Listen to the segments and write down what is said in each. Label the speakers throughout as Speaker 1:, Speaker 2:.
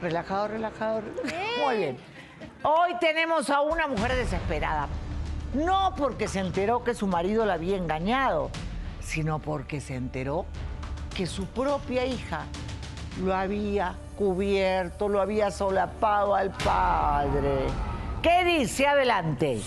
Speaker 1: Relajado, relajado. Muy bien. Hoy tenemos a una mujer desesperada. No porque se enteró que su marido la había engañado, sino porque se enteró que su propia hija lo había cubierto, lo había solapado al padre. ¿Qué dice? Adelante.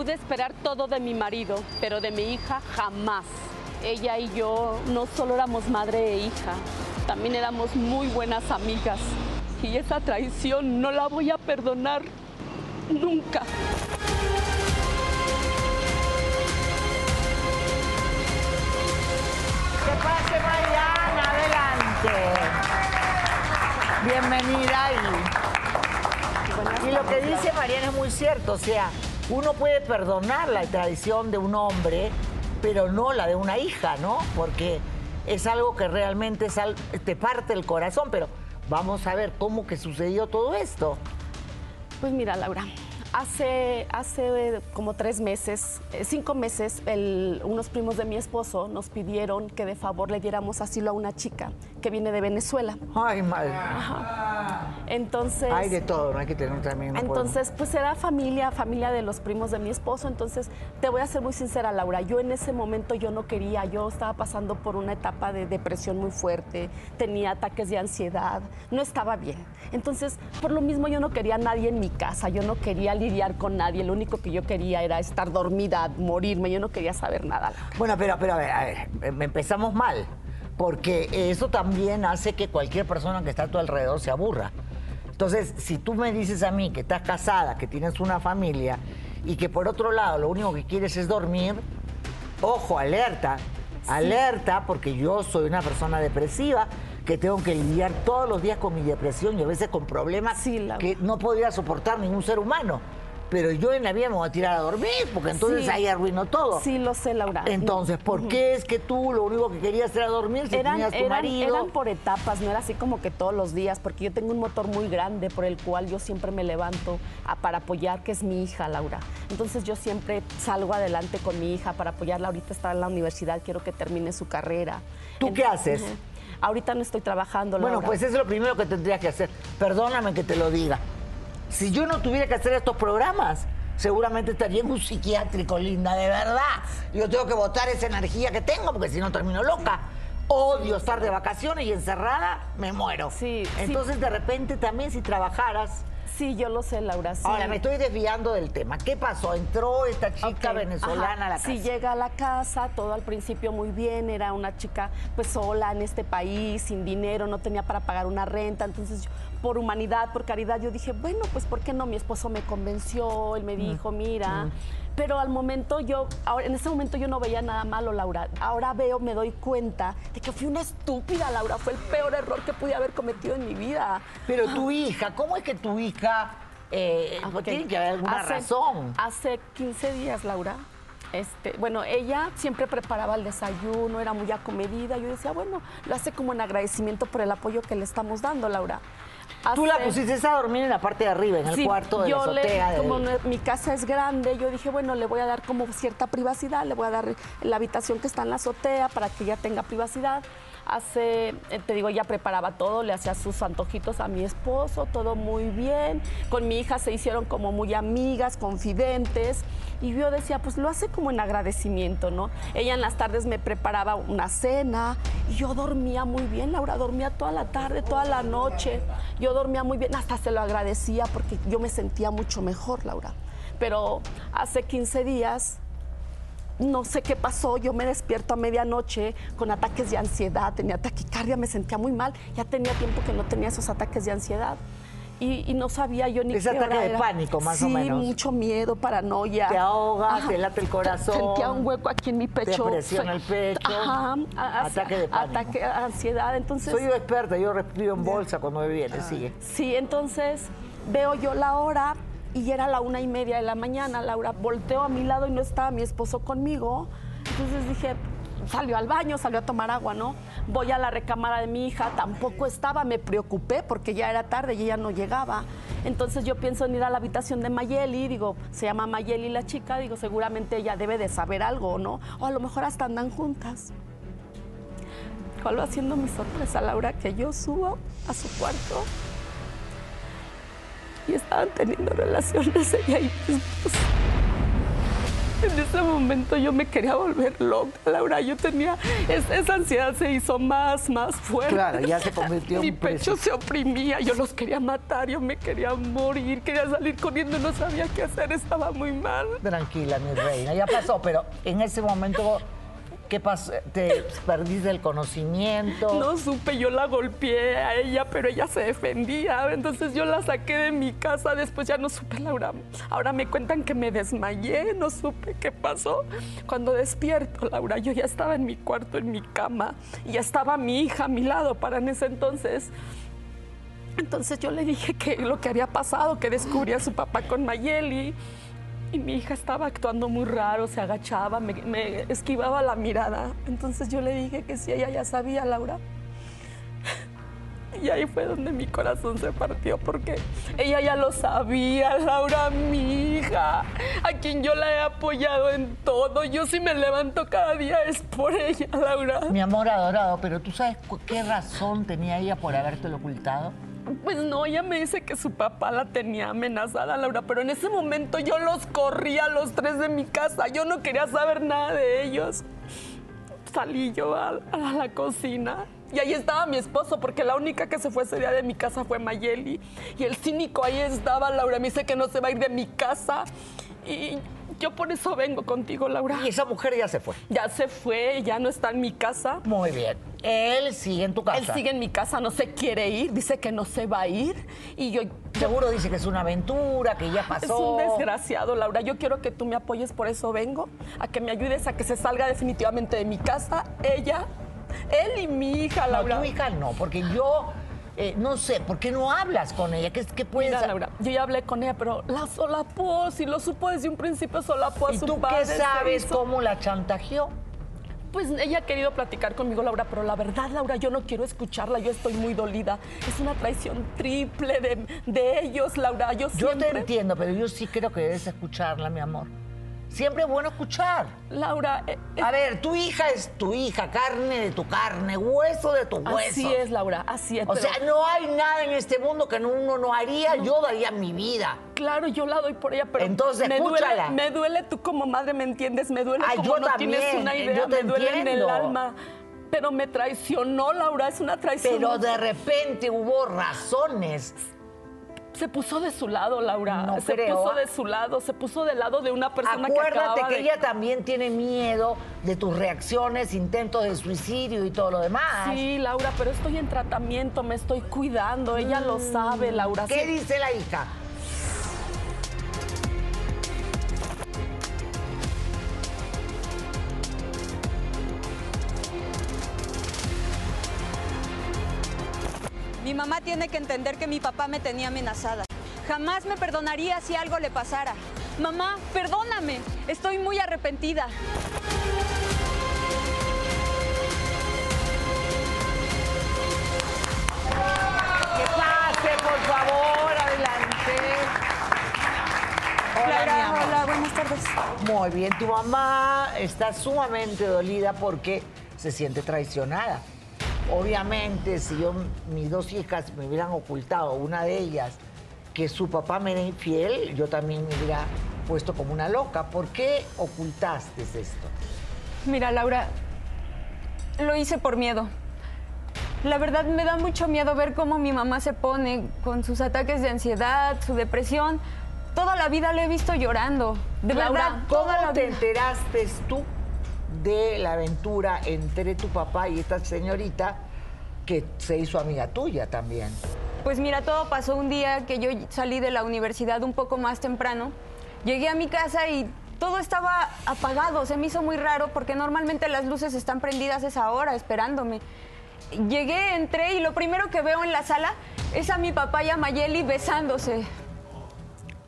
Speaker 2: Pude esperar todo de mi marido, pero de mi hija jamás. Ella y yo no solo éramos madre e hija, también éramos muy buenas amigas. Y esa traición no la voy a perdonar nunca.
Speaker 1: Que pase Mariana, adelante. Bienvenida y, y lo que dice Mariana es muy cierto, o sea, uno puede perdonar la traición de un hombre, pero no la de una hija, ¿no? Porque es algo que realmente te parte el corazón, pero vamos a ver cómo que sucedió todo esto.
Speaker 2: Pues mira, Laura, hace, hace como tres meses, eh, cinco meses, el- unos primos de mi esposo nos pidieron que de favor le diéramos asilo a una chica que viene de Venezuela.
Speaker 1: Ay, madre.
Speaker 2: Entonces...
Speaker 1: Hay de todo, no hay que tener también. no
Speaker 2: Entonces, pues era familia, familia de los primos de mi esposo. Entonces, te voy a ser muy sincera, Laura. Yo en ese momento yo no quería, yo estaba pasando por una etapa de depresión muy fuerte, tenía ataques de ansiedad, no estaba bien. Entonces, por lo mismo yo no quería a nadie en mi casa, yo no quería lidiar con nadie, lo único que yo quería era estar dormida, morirme, yo no quería saber nada.
Speaker 1: Bueno, pero, pero a ver, a ver, em- empezamos mal, porque eso también hace que cualquier persona que está a tu alrededor se aburra. Entonces, si tú me dices a mí que estás casada, que tienes una familia y que por otro lado lo único que quieres es dormir, ojo, alerta, alerta, porque yo soy una persona depresiva que tengo que lidiar todos los días con mi depresión y a veces con problemas
Speaker 2: Sí, Laura.
Speaker 1: que no podría soportar ningún ser humano. Pero yo en la vida me voy a tirar a dormir, porque entonces
Speaker 2: Sí.
Speaker 1: ahí arruino todo.
Speaker 2: Sí, lo sé, Laura.
Speaker 1: Entonces, ¿por qué es que tú lo único que querías era dormir si
Speaker 2: eran,
Speaker 1: tenías tu
Speaker 2: eran-
Speaker 1: marido?
Speaker 2: eran por etapas, no era así como que todos los días, porque yo tengo un motor muy grande por el cual yo siempre me levanto a- para apoyar, que es mi hija, Laura. Entonces yo siempre salgo adelante con mi hija para apoyarla. Ahorita está en la universidad, quiero que termine su carrera.
Speaker 1: ¿Tú qué haces?
Speaker 2: Ahorita no estoy trabajando, Laura.
Speaker 1: Bueno, pues eso es lo primero que tendrías que hacer. Perdóname que te lo diga. Si yo no tuviera que hacer estos programas, seguramente estaría en un psiquiátrico, linda, de verdad. Yo tengo que botar esa energía que tengo, porque si no termino loca. Odio estar de vacaciones y encerrada, me muero.
Speaker 2: Sí, sí.
Speaker 1: Entonces, de repente, también si trabajaras...
Speaker 2: Sí, yo lo sé, Laura. sí.
Speaker 1: Ahora, me estoy desviando del tema. ¿Qué pasó? Entró esta chica venezolana
Speaker 2: ajá.
Speaker 1: a la casa.
Speaker 2: Sí, llega a la casa, todo al principio muy bien, era una chica pues sola en este país, sin dinero, no tenía para pagar una renta, entonces yo, por humanidad, por caridad, yo dije, bueno, pues ¿por qué no? Mi esposo me convenció, él me dijo, mira, pero al momento yo, ahora, en ese momento yo no veía nada malo, Laura, ahora veo, me doy cuenta de que fui una estúpida, Laura, fue el peor error que pude haber cometido en mi vida.
Speaker 1: Pero tu hija, ¿cómo es que tu hija... eh,
Speaker 2: Ah, ok.
Speaker 1: Tiene que haber alguna
Speaker 2: Hace-
Speaker 1: razón.
Speaker 2: Hace 15 días, Laura. Este, bueno, ella siempre preparaba el desayuno, era muy acomedida. Yo decía, bueno, lo hace como en agradecimiento por el apoyo que le estamos dando, Laura.
Speaker 1: Tú la pusiste a dormir en la parte de arriba, en el
Speaker 2: Sí,
Speaker 1: cuarto de la
Speaker 2: yo
Speaker 1: azotea.
Speaker 2: como mi casa es grande, yo dije, bueno, le voy a dar como cierta privacidad, le voy a dar la habitación que está en la azotea para que ella tenga privacidad. Hace, eh, te digo, ella preparaba todo, le hacía sus antojitos a mi esposo, todo muy bien. Con mi hija se hicieron como muy amigas, confidentes. Y yo decía, pues lo hace como en agradecimiento, ¿no? Ella en las tardes me preparaba una cena y yo dormía muy bien, Laura, dormía toda la tarde, toda la noche. Yo dormía muy bien, hasta se lo agradecía porque yo me sentía mucho mejor, Laura. Pero hace 15 días, no sé qué pasó, yo me despierto a medianoche con ataques de ansiedad, tenía taquicardia, me sentía muy mal, ya tenía tiempo que no tenía esos ataques de ansiedad. Y, y no sabía yo ni
Speaker 1: Ese
Speaker 2: qué
Speaker 1: ataque
Speaker 2: hora
Speaker 1: de
Speaker 2: era.
Speaker 1: pánico, más o
Speaker 2: Sí,
Speaker 1: menos.
Speaker 2: mucho miedo, paranoia.
Speaker 1: Te ahoga,
Speaker 2: Ajá.
Speaker 1: te late el corazón.
Speaker 2: Sentía un hueco aquí en mi pecho.
Speaker 1: presiona el pecho.
Speaker 2: Ajá.
Speaker 1: Ataque de pánico.
Speaker 2: Ataque, ansiedad. Entonces,
Speaker 1: Soy yo experta, yo respiro en bolsa cuando me viene, sigue.
Speaker 2: Sí, entonces veo yo la hora y era la una y media de la mañana. Laura volteo a mi lado y no estaba mi esposo conmigo. Entonces dije, salió al baño, salió a tomar agua, ¿no? Voy a la recámara de mi hija, tampoco estaba, me preocupé porque ya era tarde y ella no llegaba. Entonces yo pienso en ir a la habitación de Mayeli, digo, se llama Mayeli la chica, digo, seguramente ella debe de saber algo, ¿no? O a lo mejor hasta andan juntas. ¿Cuál va siendo mi sorpresa, Laura? Que yo subo a su cuarto y estaban teniendo relaciones ella y mi esposo. En ese momento yo me quería volver loca, Laura. Yo tenía, es- esa ansiedad se hizo más, más fuerte.
Speaker 1: Claro, ya se convirtió
Speaker 2: Mi
Speaker 1: en
Speaker 2: pecho se oprimía, yo los quería matar, yo me quería morir, quería salir corriendo, no sabía qué hacer, estaba muy mal.
Speaker 1: Tranquila, mi reina, ya pasó, pero en ese momento, ¿qué pasó? ¿Te perdiste el conocimiento?
Speaker 2: No supe, yo la golpeé a ella, pero ella se defendía. Entonces yo la saqué de mi casa, después ya no supe, Laura. Ahora me cuentan que me desmayé, no supe qué pasó. Cuando despierto, Laura, yo ya estaba en mi cuarto, en mi cama, y ya estaba mi hija a mi lado para en ese entonces. Entonces yo le dije que lo que había pasado, que descubrí a su papá con Mayeli. Y mi hija estaba actuando muy raro, se agachaba, me, esquivaba la mirada. Entonces yo le dije que sí, ella ya sabía, Laura. Y ahí fue donde mi corazón se partió, porque ella ya lo sabía, Laura, mi hija, a quien yo la he apoyado en todo. Yo si me levanto cada día es por ella, Laura.
Speaker 1: Mi amor adorado, pero ¿tú sabes qué razón tenía ella por habértelo ocultado?
Speaker 2: Pues no, ella me dice que su papá la tenía amenazada, Laura, pero en ese momento yo los corrí a los tres de mi casa. Yo no quería saber nada de ellos. Salí yo a, a la cocina y ahí estaba mi esposo, porque la única que se fue ese día de mi casa fue Mayeli. Y el cínico ahí estaba, Laura, me dice que no se va a ir de mi casa. Y yo por eso vengo contigo, Laura.
Speaker 1: Y esa mujer ya se fue.
Speaker 2: Ya se fue, ya no está en mi casa.
Speaker 1: Muy bien. Él sigue en tu casa.
Speaker 2: Él sigue en mi casa, no se quiere ir, dice que no se va a ir. Y yo,
Speaker 1: Seguro dice que es una aventura, que ya pasó.
Speaker 2: Es un desgraciado, Laura. Yo quiero que tú me apoyes, por eso vengo, a que me ayudes a que se salga definitivamente de mi casa, ella, él y mi hija,
Speaker 1: No,
Speaker 2: Laura.
Speaker 1: tu hija no, porque yo eh, no sé, ¿por qué no hablas con ella? ¿Qué, qué puedes
Speaker 2: Mira, Laura, yo ya hablé con ella, pero la solapó, si lo supo desde un principio, solapó a
Speaker 1: ¿Y
Speaker 2: su
Speaker 1: tú
Speaker 2: padre.
Speaker 1: qué sabes cómo la chantajeó?
Speaker 2: Pues ella ha querido platicar conmigo, Laura, pero la verdad, Laura, yo no quiero escucharla, yo estoy muy dolida. Es una traición triple de, de ellos, Laura. Yo
Speaker 1: Yo
Speaker 2: siempre...
Speaker 1: te entiendo, pero yo sí creo que debes escucharla, mi amor. Siempre es bueno escuchar.
Speaker 2: Laura, eh,
Speaker 1: A ver, tu hija es tu hija, carne de tu carne, hueso de tu hueso.
Speaker 2: así es, Laura, así es.
Speaker 1: O
Speaker 2: pero-
Speaker 1: sea, no hay nada en este mundo que uno no haría. Yo daría mi vida.
Speaker 2: Claro, yo la doy por ella, pero
Speaker 1: Entonces,
Speaker 2: me duele, me duele tú como madre, ¿me entiendes? Me duele
Speaker 1: Ay,
Speaker 2: como
Speaker 1: yo
Speaker 2: no tienes una
Speaker 1: eh,
Speaker 2: idea,
Speaker 1: yo te
Speaker 2: me duele en el alma. Pero me traicionó, Laura, es una traición.
Speaker 1: Pero de repente hubo razones.
Speaker 2: Se puso de su lado, Laura.
Speaker 1: No
Speaker 2: se
Speaker 1: creo.
Speaker 2: puso de su lado, se puso del lado de una persona que
Speaker 1: Acuérdate que
Speaker 2: de...
Speaker 1: ella también tiene miedo de tus reacciones, intentos de suicidio y todo lo demás.
Speaker 2: Sí, Laura, pero estoy en tratamiento, me estoy cuidando, ella lo sabe, Laura.
Speaker 1: ¿Qué
Speaker 2: Sí.
Speaker 1: dice la hija?
Speaker 3: Mamá tiene que entender que mi papá me tenía amenazada. Jamás me perdonaría si algo le pasara. Mamá, perdóname. Estoy muy arrepentida.
Speaker 1: Que pase, por favor, adelante. Hola, mi
Speaker 3: Clara,
Speaker 1: amor.
Speaker 3: hola, buenas tardes.
Speaker 1: Muy bien, tu mamá está sumamente dolida porque se siente traicionada. Obviamente, si yo, mis dos hijas me hubieran ocultado, una de ellas, que su papá me era infiel, yo también me hubiera puesto como una loca. ¿Por qué ocultaste esto?
Speaker 3: Mira, Laura, lo hice por miedo. La verdad me da mucho miedo ver cómo mi mamá se pone con sus ataques de ansiedad, su depresión. Toda la vida la he visto llorando. De
Speaker 1: Laura,
Speaker 3: verdad,
Speaker 1: ¿cómo
Speaker 3: toda la
Speaker 1: te
Speaker 3: vida.
Speaker 1: enteraste tú de la aventura entre tu papá y esta señorita que se hizo amiga tuya también?
Speaker 3: Pues mira, todo pasó un día que yo salí de la universidad un poco más temprano. Llegué a mi casa y todo estaba apagado. Se me hizo muy raro porque normalmente las luces están prendidas esa hora esperándome. Llegué, entré y lo primero que veo en la sala es a mi papá y a Mayeli besándose.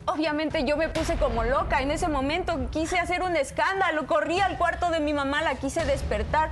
Speaker 3: Obviamente yo me puse como loca en ese momento, quise hacer un escándalo, corrí al cuarto de mi mamá, la quise despertar.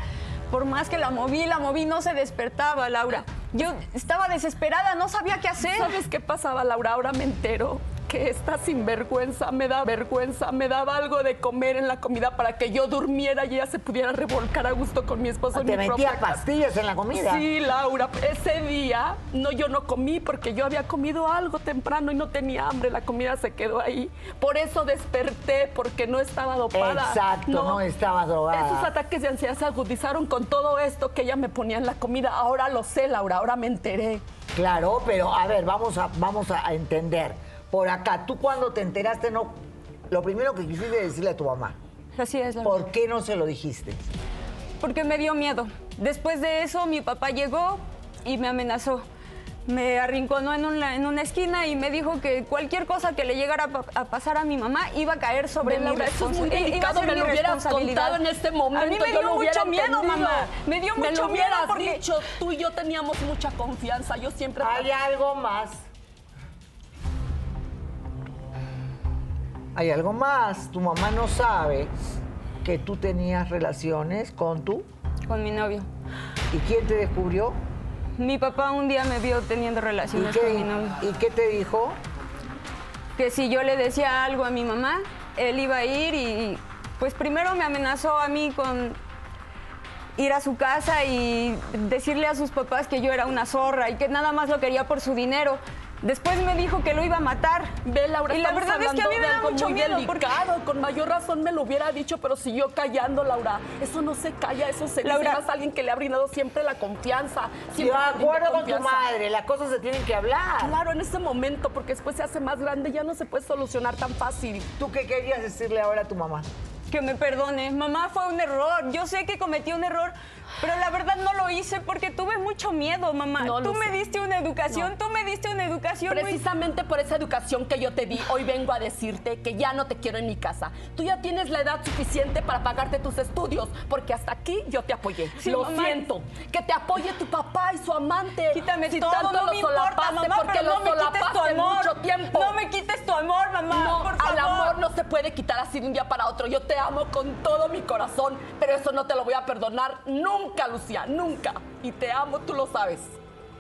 Speaker 3: Por más que la moví, la moví, no se despertaba, Laura. Yo estaba desesperada, no sabía qué hacer.
Speaker 2: ¿Sabes qué pasaba, Laura? Ahora me entero que esta sinvergüenza me da vergüenza, me daba algo de comer en la comida para que yo durmiera y ella se pudiera revolcar a gusto con mi esposo en
Speaker 1: ¿Te
Speaker 2: mi
Speaker 1: metía pastillas en la comida?
Speaker 2: Sí, Laura, ese día no, yo no comí porque yo había comido algo temprano y no tenía hambre, la comida se quedó ahí. Por eso desperté, porque no estaba dopada.
Speaker 1: Exacto, no estaba drogada.
Speaker 2: Esos ataques de ansiedad se agudizaron con todo esto que ella me ponía en la comida. Ahora lo sé, Laura, ahora me enteré.
Speaker 1: Claro, pero a ver, vamos a, vamos a entender. Por acá, tú cuando te enteraste, no, lo primero que quisiste decirle a tu mamá,
Speaker 3: Así es, Laura.
Speaker 1: ¿por qué no se lo dijiste?
Speaker 3: Porque me dio miedo. Después de eso, mi papá llegó y me amenazó. Me arrinconó en una, en una esquina y me dijo que cualquier cosa que le llegara a, pa- a pasar a mi mamá iba a caer sobre
Speaker 2: Ven,
Speaker 3: mi
Speaker 2: eso es muy delicado, me
Speaker 3: mi
Speaker 2: lo hubieras
Speaker 3: responsabilidad.
Speaker 2: contado en este momento.
Speaker 3: A mí me
Speaker 2: yo
Speaker 3: dio mucho miedo,
Speaker 2: entendido.
Speaker 3: mamá. Me dio
Speaker 2: Me
Speaker 3: mucho
Speaker 2: lo
Speaker 3: miedo porque...
Speaker 2: dicho, tú y yo teníamos mucha confianza. Yo siempre...
Speaker 1: Hay algo más. Hay algo más. Tu mamá no sabe que tú tenías relaciones con tú.
Speaker 3: Con mi novio.
Speaker 1: ¿Y quién te descubrió?
Speaker 3: Mi papá un día me vio teniendo
Speaker 1: ¿Y
Speaker 3: relaciones con mi
Speaker 1: qué,
Speaker 3: novio.
Speaker 1: ¿Y qué te dijo?
Speaker 3: que si yo le decía algo a mi mamá, él iba a ir y pues primero me amenazó a mí con ir a su casa y decirle a sus papás que yo era una zorra y que nada más lo quería por su dinero. Después me dijo que lo iba a matar.
Speaker 2: Ve, Laura,
Speaker 3: y la verdad es que a mí
Speaker 2: hablando
Speaker 3: me
Speaker 2: de
Speaker 3: da mucho
Speaker 2: muy
Speaker 3: miedo porque
Speaker 2: delicado. Con mayor razón me lo hubiera dicho, pero siguió callando, Laura. Eso no se calla, eso se
Speaker 3: Laura-
Speaker 2: dice más a alguien que le ha brindado siempre la confianza.
Speaker 1: Yo
Speaker 2: Siempre brindó
Speaker 1: acuerdo con tu madre, las cosas se tienen que hablar.
Speaker 2: Claro, en ese momento, porque después se hace más grande, ya no se puede solucionar tan fácil.
Speaker 1: ¿Tú qué querías decirle ahora a tu mamá?
Speaker 3: Que me perdone. Mamá, fue un error. Yo sé que cometí un error, pero la verdad no lo hice porque tuve mucho miedo, mamá.
Speaker 2: No
Speaker 3: tú me
Speaker 2: sé.
Speaker 3: diste una educación, tú me diste una educación muy
Speaker 2: Precisamente por esa educación que yo te di, hoy vengo a decirte que ya no te quiero en mi casa. Tú ya tienes la edad suficiente para pagarte tus estudios, porque hasta aquí yo te apoyé.
Speaker 3: Sí,
Speaker 2: lo
Speaker 3: mamá.
Speaker 2: siento. Que te apoye tu papá y su amante.
Speaker 3: Quítame
Speaker 2: si
Speaker 3: todo,
Speaker 2: tanto
Speaker 3: no
Speaker 2: lo
Speaker 3: me importa, mamá,
Speaker 2: porque
Speaker 3: pero
Speaker 2: lo
Speaker 3: no me quites tu amor.
Speaker 2: mucho tiempo.
Speaker 3: No me quites tu amor, mamá,
Speaker 2: No,
Speaker 3: por
Speaker 2: al
Speaker 3: favor.
Speaker 2: amor no se puede quitar así de un día para otro. Yo te amo con todo mi corazón, pero eso no te lo voy a perdonar nunca, Lucía, nunca. Y te amo, tú lo sabes.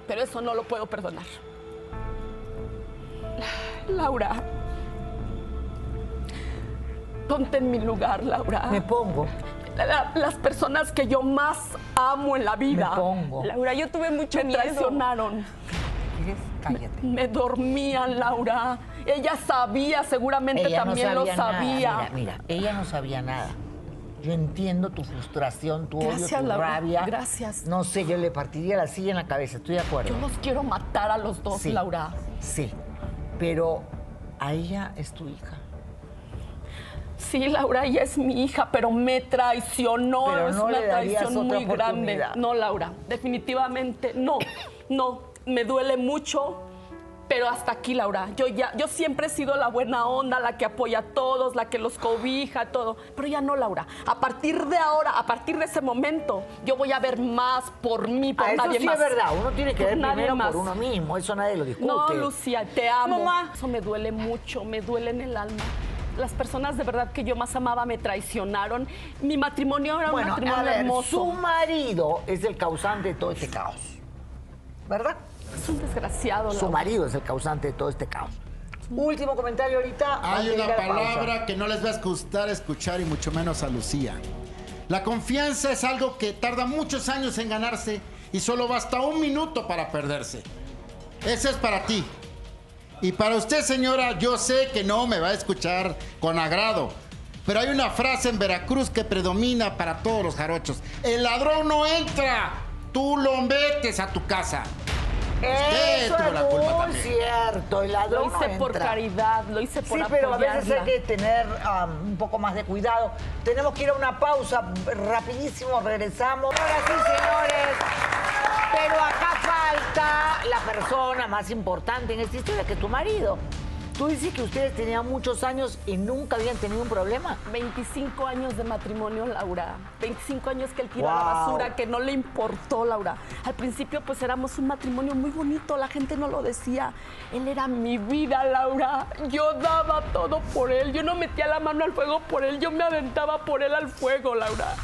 Speaker 2: Pero eso no lo puedo perdonar. Laura. Ponte en mi lugar, Laura.
Speaker 1: Me pongo.
Speaker 2: La- las personas que yo más amo en la vida
Speaker 1: Me pongo.
Speaker 3: Laura, yo tuve mucho
Speaker 2: me
Speaker 3: miedo.
Speaker 2: traicionaron.
Speaker 1: ¿Quieres? Cállate.
Speaker 2: Me dormían, Laura. Ella sabía, seguramente
Speaker 1: Ella no
Speaker 2: también lo
Speaker 1: sabía nada. Mira, mira, ella no sabía nada. Yo entiendo tu frustración, tu odio,
Speaker 2: Gracias,
Speaker 1: tu
Speaker 2: Laura.
Speaker 1: rabia.
Speaker 2: Gracias.
Speaker 1: No sé, yo le partiría la silla en la cabeza, estoy de acuerdo.
Speaker 2: Yo los quiero matar a los dos,
Speaker 1: Sí,
Speaker 2: Laura.
Speaker 1: Sí, pero a ella es tu hija.
Speaker 2: Sí, Laura, ella es mi hija, pero me traicionó.
Speaker 1: Pero
Speaker 2: es
Speaker 1: no
Speaker 2: una traición muy grande. No, Laura, definitivamente no. No, me duele mucho, pero hasta aquí, Laura. Yo ya, yo siempre he sido la buena onda, la que apoya a todos, la que los cobija, todo. Pero ya no, Laura. A partir de ahora, a partir de ese momento, yo voy a ver más por mí, por
Speaker 1: Ah, eso
Speaker 2: nadie
Speaker 1: sí
Speaker 2: más.
Speaker 1: es verdad, uno tiene que
Speaker 2: Por
Speaker 1: ver
Speaker 2: nadie
Speaker 1: primero
Speaker 2: más.
Speaker 1: por uno mismo, eso nadie lo discute.
Speaker 2: No, Lucía, te amo.
Speaker 3: Mamá.
Speaker 2: Eso me duele mucho, me duele en el alma. Las personas de verdad que yo más amaba me traicionaron. Mi matrimonio era un
Speaker 1: a
Speaker 2: matrimonio
Speaker 1: ver,
Speaker 2: hermoso.
Speaker 1: su marido es el causante de todo este caos, ¿verdad?
Speaker 2: Es un desgraciado.
Speaker 1: Su marido es el causante de todo este caos. Último comentario ahorita.
Speaker 4: Hay una palabra que no les va a gustar escuchar y mucho menos a Lucía. La confianza es algo que tarda muchos años en ganarse y solo basta un minuto para perderse. Ese es para ti. Y para usted, señora, yo sé que no me va a escuchar con agrado. Pero hay una frase en Veracruz que predomina para todos los jarochos. El ladrón no entra, tú lo metes a tu casa.
Speaker 1: Eso
Speaker 4: tuvo
Speaker 1: es
Speaker 4: la culpa
Speaker 1: muy
Speaker 4: también.
Speaker 1: cierto. El ladrón
Speaker 2: Lo hice
Speaker 1: no
Speaker 2: por
Speaker 1: entra.
Speaker 2: caridad, lo hice por
Speaker 1: Sí, pero a veces hay que tener um, un poco más de cuidado. Tenemos que ir a una pausa rapidísimo, regresamos. Ahora sí, señores. Pero acá falta la persona más importante en esta historia, que es tu marido. Tú dices que ustedes tenían muchos años y nunca habían tenido un problema.
Speaker 2: 25 años de matrimonio, Laura. 25 años que él tiró a la basura, que no le importó, Laura. Al principio, pues éramos un matrimonio muy bonito, la gente no lo decía. Él era mi vida, Laura. Yo daba todo por él. Yo no metía la mano al fuego por él, yo me aventaba por él al fuego, Laura.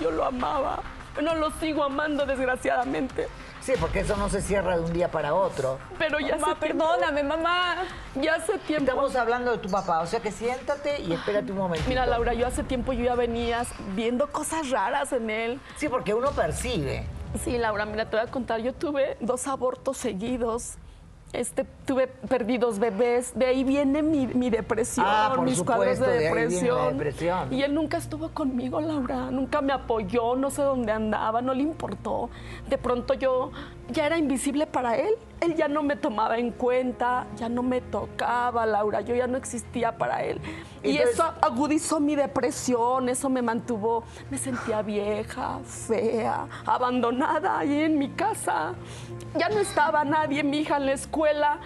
Speaker 2: Yo lo amaba. Bueno, lo sigo amando, desgraciadamente.
Speaker 1: Sí, porque eso no se cierra de un día para otro.
Speaker 2: Pero ya
Speaker 3: Mamá,
Speaker 2: hace tiempo-
Speaker 3: perdóname, mamá.
Speaker 2: Ya hace tiempo.
Speaker 1: Estamos hablando de tu papá, o sea que siéntate y espérate un momento.
Speaker 2: Mira, Laura, yo hace tiempo yo ya venías viendo cosas raras en él.
Speaker 1: Sí, porque uno percibe.
Speaker 2: Sí, Laura, mira, te voy a contar. Yo tuve dos abortos seguidos. Este, tuve perdidos bebés. De ahí viene mi, mi depresión,
Speaker 1: Ah,
Speaker 2: mis cuadros de depresión.
Speaker 1: depresión.
Speaker 2: Y él nunca estuvo conmigo, Laura. Nunca me apoyó, no sé dónde andaba, no le importó. De pronto yo ya era invisible para él. Él ya no me tomaba en cuenta, ya no me tocaba, Laura. Yo ya no existía para él. Y eso agudizó mi depresión, eso me mantuvo, me sentía vieja, fea, abandonada ahí en mi casa. Ya no estaba nadie, mi hija en la escuela,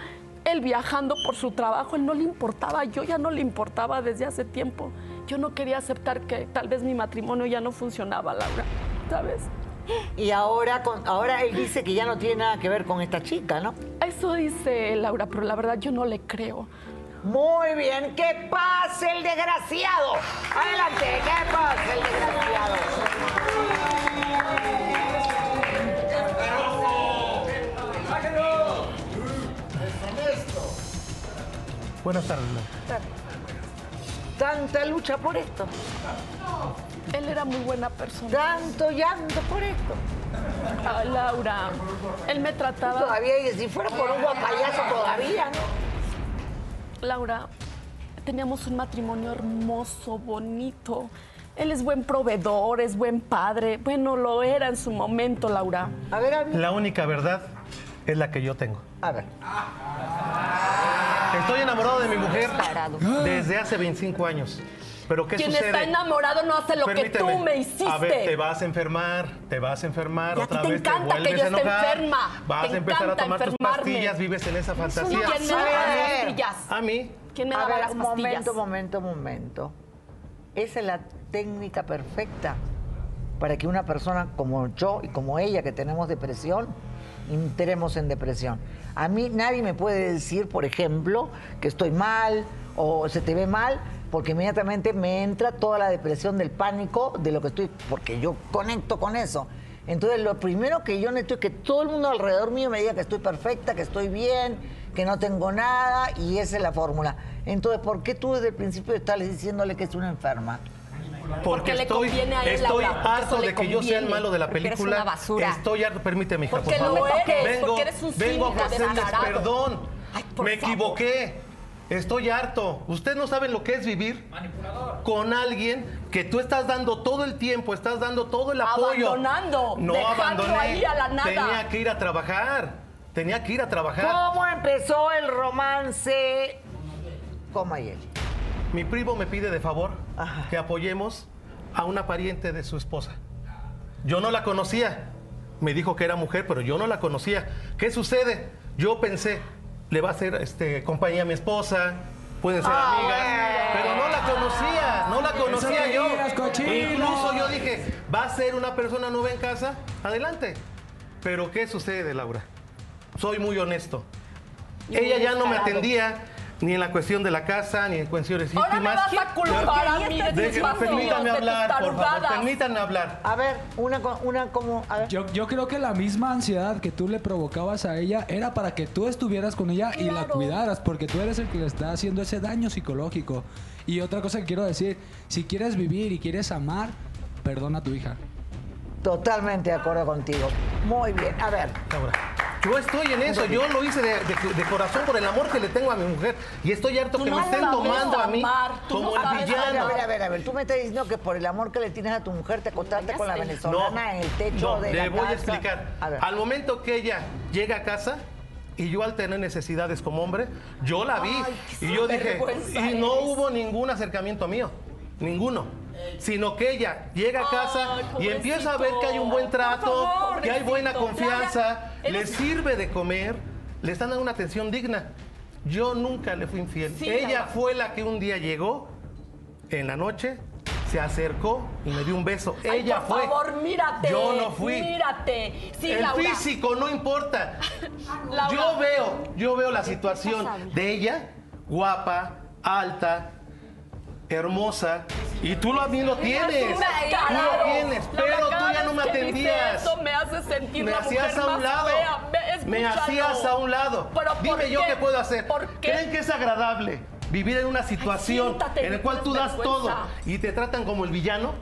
Speaker 2: él viajando por su trabajo, él no le importaba, yo ya no le importaba desde hace tiempo. Yo no quería aceptar que tal vez mi matrimonio ya no funcionaba, Laura, ¿sabes?
Speaker 1: Y ahora, con, ahora él dice que ya no tiene nada que ver con esta chica, ¿no?
Speaker 2: Eso dice Laura, pero la verdad yo no le creo.
Speaker 1: Muy bien, que pase el desgraciado. Adelante, que pase el desgraciado.
Speaker 5: Buenas tardes.
Speaker 1: Tanta lucha por esto,
Speaker 2: Él era muy buena persona.
Speaker 1: tanto llanto por esto.
Speaker 2: Ay, Laura, él me trataba...
Speaker 1: Todavía, y si fuera por un guapayazo todavía, ¿no?
Speaker 2: Laura, teníamos un matrimonio hermoso, bonito. Él es buen proveedor, es buen padre. Bueno, lo era en su momento, Laura.
Speaker 1: A ver, a ver.
Speaker 5: La única verdad es la que yo tengo.
Speaker 1: A ver.
Speaker 5: Estoy enamorado de mi mujer desde hace 25 años. Pero ¿qué
Speaker 2: Quien
Speaker 5: sucede?
Speaker 2: está enamorado no hace lo que tú me hiciste.
Speaker 5: A ver, te vas a enfermar, te vas a enfermar
Speaker 2: Y a
Speaker 5: otra
Speaker 2: ti te
Speaker 5: vez, te
Speaker 2: encanta que yo
Speaker 5: a
Speaker 2: esté
Speaker 5: enojar,
Speaker 2: enferma.
Speaker 5: vas
Speaker 2: Te
Speaker 5: a empezar a
Speaker 2: encanta
Speaker 5: tomar tus
Speaker 2: enfermarme.
Speaker 5: pastillas, vives en esa fantasía.
Speaker 2: ¿Quién me
Speaker 1: A
Speaker 2: daba las pastillas?
Speaker 5: A mí,
Speaker 2: ¿Quién me
Speaker 1: A
Speaker 2: daba
Speaker 1: ver,
Speaker 2: las pastillas?
Speaker 1: momento, momento, momento. Esa es la técnica perfecta para que una persona como yo y como ella que tenemos depresión, entremos en depresión. A mí nadie me puede decir, por ejemplo, que estoy mal o se te ve mal, porque inmediatamente me entra toda la depresión del pánico de lo que estoy, porque yo conecto con eso. Entonces, lo primero que yo necesito es que todo el mundo alrededor mío me diga que estoy perfecta, que estoy bien, que no tengo nada, y esa es la fórmula. Entonces, ¿por qué tú desde el principio estás diciéndole que es una enferma?
Speaker 5: porque,
Speaker 2: Porque le
Speaker 5: estoy,
Speaker 2: conviene a él,
Speaker 5: estoy
Speaker 2: Laura, porque
Speaker 5: harto
Speaker 2: le
Speaker 5: de que yo sea el malo de la
Speaker 3: eres
Speaker 5: película.
Speaker 3: una basura.
Speaker 5: Estoy harto, permíteme, hija,
Speaker 2: Porque
Speaker 5: por
Speaker 2: lo
Speaker 5: favor.
Speaker 2: eres,
Speaker 5: vengo,
Speaker 2: porque eres un
Speaker 5: vengo a ofrecerles perdón.
Speaker 2: Ay, por
Speaker 5: Me
Speaker 2: favor.
Speaker 5: equivoqué. Estoy harto. Ustedes no saben lo que es vivir con alguien que tú estás dando todo el tiempo, estás dando todo el apoyo.
Speaker 2: Abandonando,
Speaker 5: No abandoné.
Speaker 2: ahí a la nada.
Speaker 5: Tenía que ir a trabajar. Tenía que ir a trabajar.
Speaker 1: ¿Cómo empezó el romance con Mayeli?
Speaker 5: Mi primo me pide de favor
Speaker 1: Ajá.
Speaker 5: que apoyemos a una pariente de su esposa. Yo no la conocía. Me dijo que era mujer, pero yo no la conocía. ¿Qué sucede? Yo pensé, le va a hacer este, compañía a mi esposa, pueden ser
Speaker 1: Ah,
Speaker 5: amigas, pero no la conocía, no la conocía yo. Incluso yo dije, va a ser una persona nueva en casa, adelante. Pero ¿qué sucede, Laura? Soy muy honesto. Ella ya no me atendía ni en la cuestión de la casa, ni en cuestiones
Speaker 2: Ahora me
Speaker 5: íntimas.
Speaker 2: vas a culpar a mí de
Speaker 5: permítanme
Speaker 2: de tus
Speaker 5: hablar, por favor. Permítanme hablar.
Speaker 1: A ver, una, co- una como... A ver.
Speaker 6: Yo, yo creo que la misma ansiedad que tú le provocabas a ella era para que tú estuvieras con ella y la
Speaker 2: Claro.
Speaker 6: cuidaras, porque tú eres el que le está haciendo ese daño psicológico. Y otra cosa que quiero decir, si quieres vivir y quieres amar, perdona a tu hija.
Speaker 1: Totalmente de acuerdo contigo. Muy bien. A ver,
Speaker 5: Laura, yo estoy en eso. Yo lo hice de, de- de corazón por el amor que le tengo a mi mujer. Y estoy harto
Speaker 2: Tú
Speaker 5: que
Speaker 2: no
Speaker 5: me estén tomando a mí
Speaker 2: amar,
Speaker 5: como
Speaker 2: no
Speaker 5: el
Speaker 2: sabes
Speaker 1: a ver,
Speaker 5: villano.
Speaker 1: a ver, a ver, a ver. Tú me estás diciendo que por el amor que le tienes a tu mujer te acostaste con la venezolana en el techo
Speaker 5: no,
Speaker 1: de
Speaker 5: le
Speaker 1: la
Speaker 5: voy a explicar.
Speaker 1: A ver.
Speaker 5: Al momento que ella llega a casa y yo al tener necesidades como hombre, yo la vi
Speaker 2: Ay,
Speaker 5: y yo dije, y no
Speaker 2: eres.
Speaker 5: hubo ningún acercamiento mío, ninguno. Sino que ella llega a casa
Speaker 2: Ay,
Speaker 5: y empieza a ver que hay un buen trato,
Speaker 2: favor,
Speaker 5: que hay buena confianza,
Speaker 2: Ya, ya.
Speaker 5: le
Speaker 2: Eres-
Speaker 5: sirve de comer, le están dando una atención digna. Yo nunca le fui infiel.
Speaker 2: Sí,
Speaker 5: ella fue la que un día llegó en la noche, se acercó y me dio un beso.
Speaker 2: Ay,
Speaker 5: ella
Speaker 2: por
Speaker 5: fue.
Speaker 2: favor, mírate.
Speaker 5: Yo no fui.
Speaker 2: Mírate. Sí,
Speaker 5: el
Speaker 2: Laura.
Speaker 5: físico no importa.
Speaker 2: Laura.
Speaker 5: Yo veo, yo veo la situación de ella, guapa, alta, hermosa, y tú lo, a mí lo tienes. Tú lo
Speaker 2: Eso me hace sentir
Speaker 5: me
Speaker 2: la
Speaker 5: hacías
Speaker 2: mujer
Speaker 5: a un
Speaker 2: más
Speaker 5: lado.
Speaker 2: fea.
Speaker 5: Me hacías a un lado.
Speaker 2: Pero ¿por
Speaker 5: Dime yo
Speaker 2: qué?
Speaker 5: qué puedo hacer.
Speaker 2: ¿Por qué?
Speaker 5: ¿Creen que es agradable vivir en una situación
Speaker 2: siéntate,
Speaker 5: en la cual tú das todo y te tratan como el villano?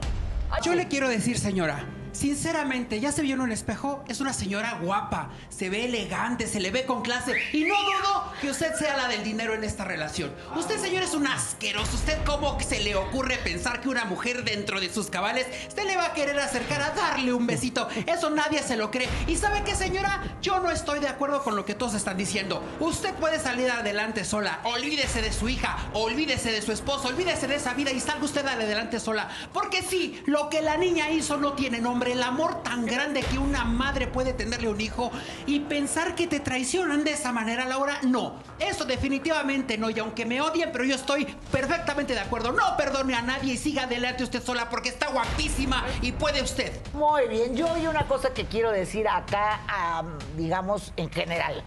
Speaker 7: Yo le quiero decir, señora, sinceramente, ya se vio en un espejo, es una señora guapa, se ve elegante, se le ve con clase y no dudo que usted sea la del dinero en esta relación. Usted, señor, es un asqueroso. ¿Usted cómo se le ocurre pensar que una mujer dentro de sus cabales usted le va a querer acercar a darle un besito? Eso nadie se lo cree. ¿Y sabe qué, señora? Yo no estoy de acuerdo con lo que todos están diciendo. Usted puede salir adelante sola. Olvídese de su hija, olvídese de su esposo, olvídese de esa vida y salga usted adelante sola. Porque sí, lo que la niña hizo no tiene nombre. El amor tan grande que una madre puede tenerle a un hijo y pensar que te traicionan de esa manera, Laura, no. Eso definitivamente no. Y aunque me odien, pero yo estoy perfectamente de acuerdo. No perdone a nadie y siga adelante usted sola porque está guapísima y puede usted.
Speaker 1: Muy bien, yo hay una cosa que quiero decir acá, am, digamos, en general.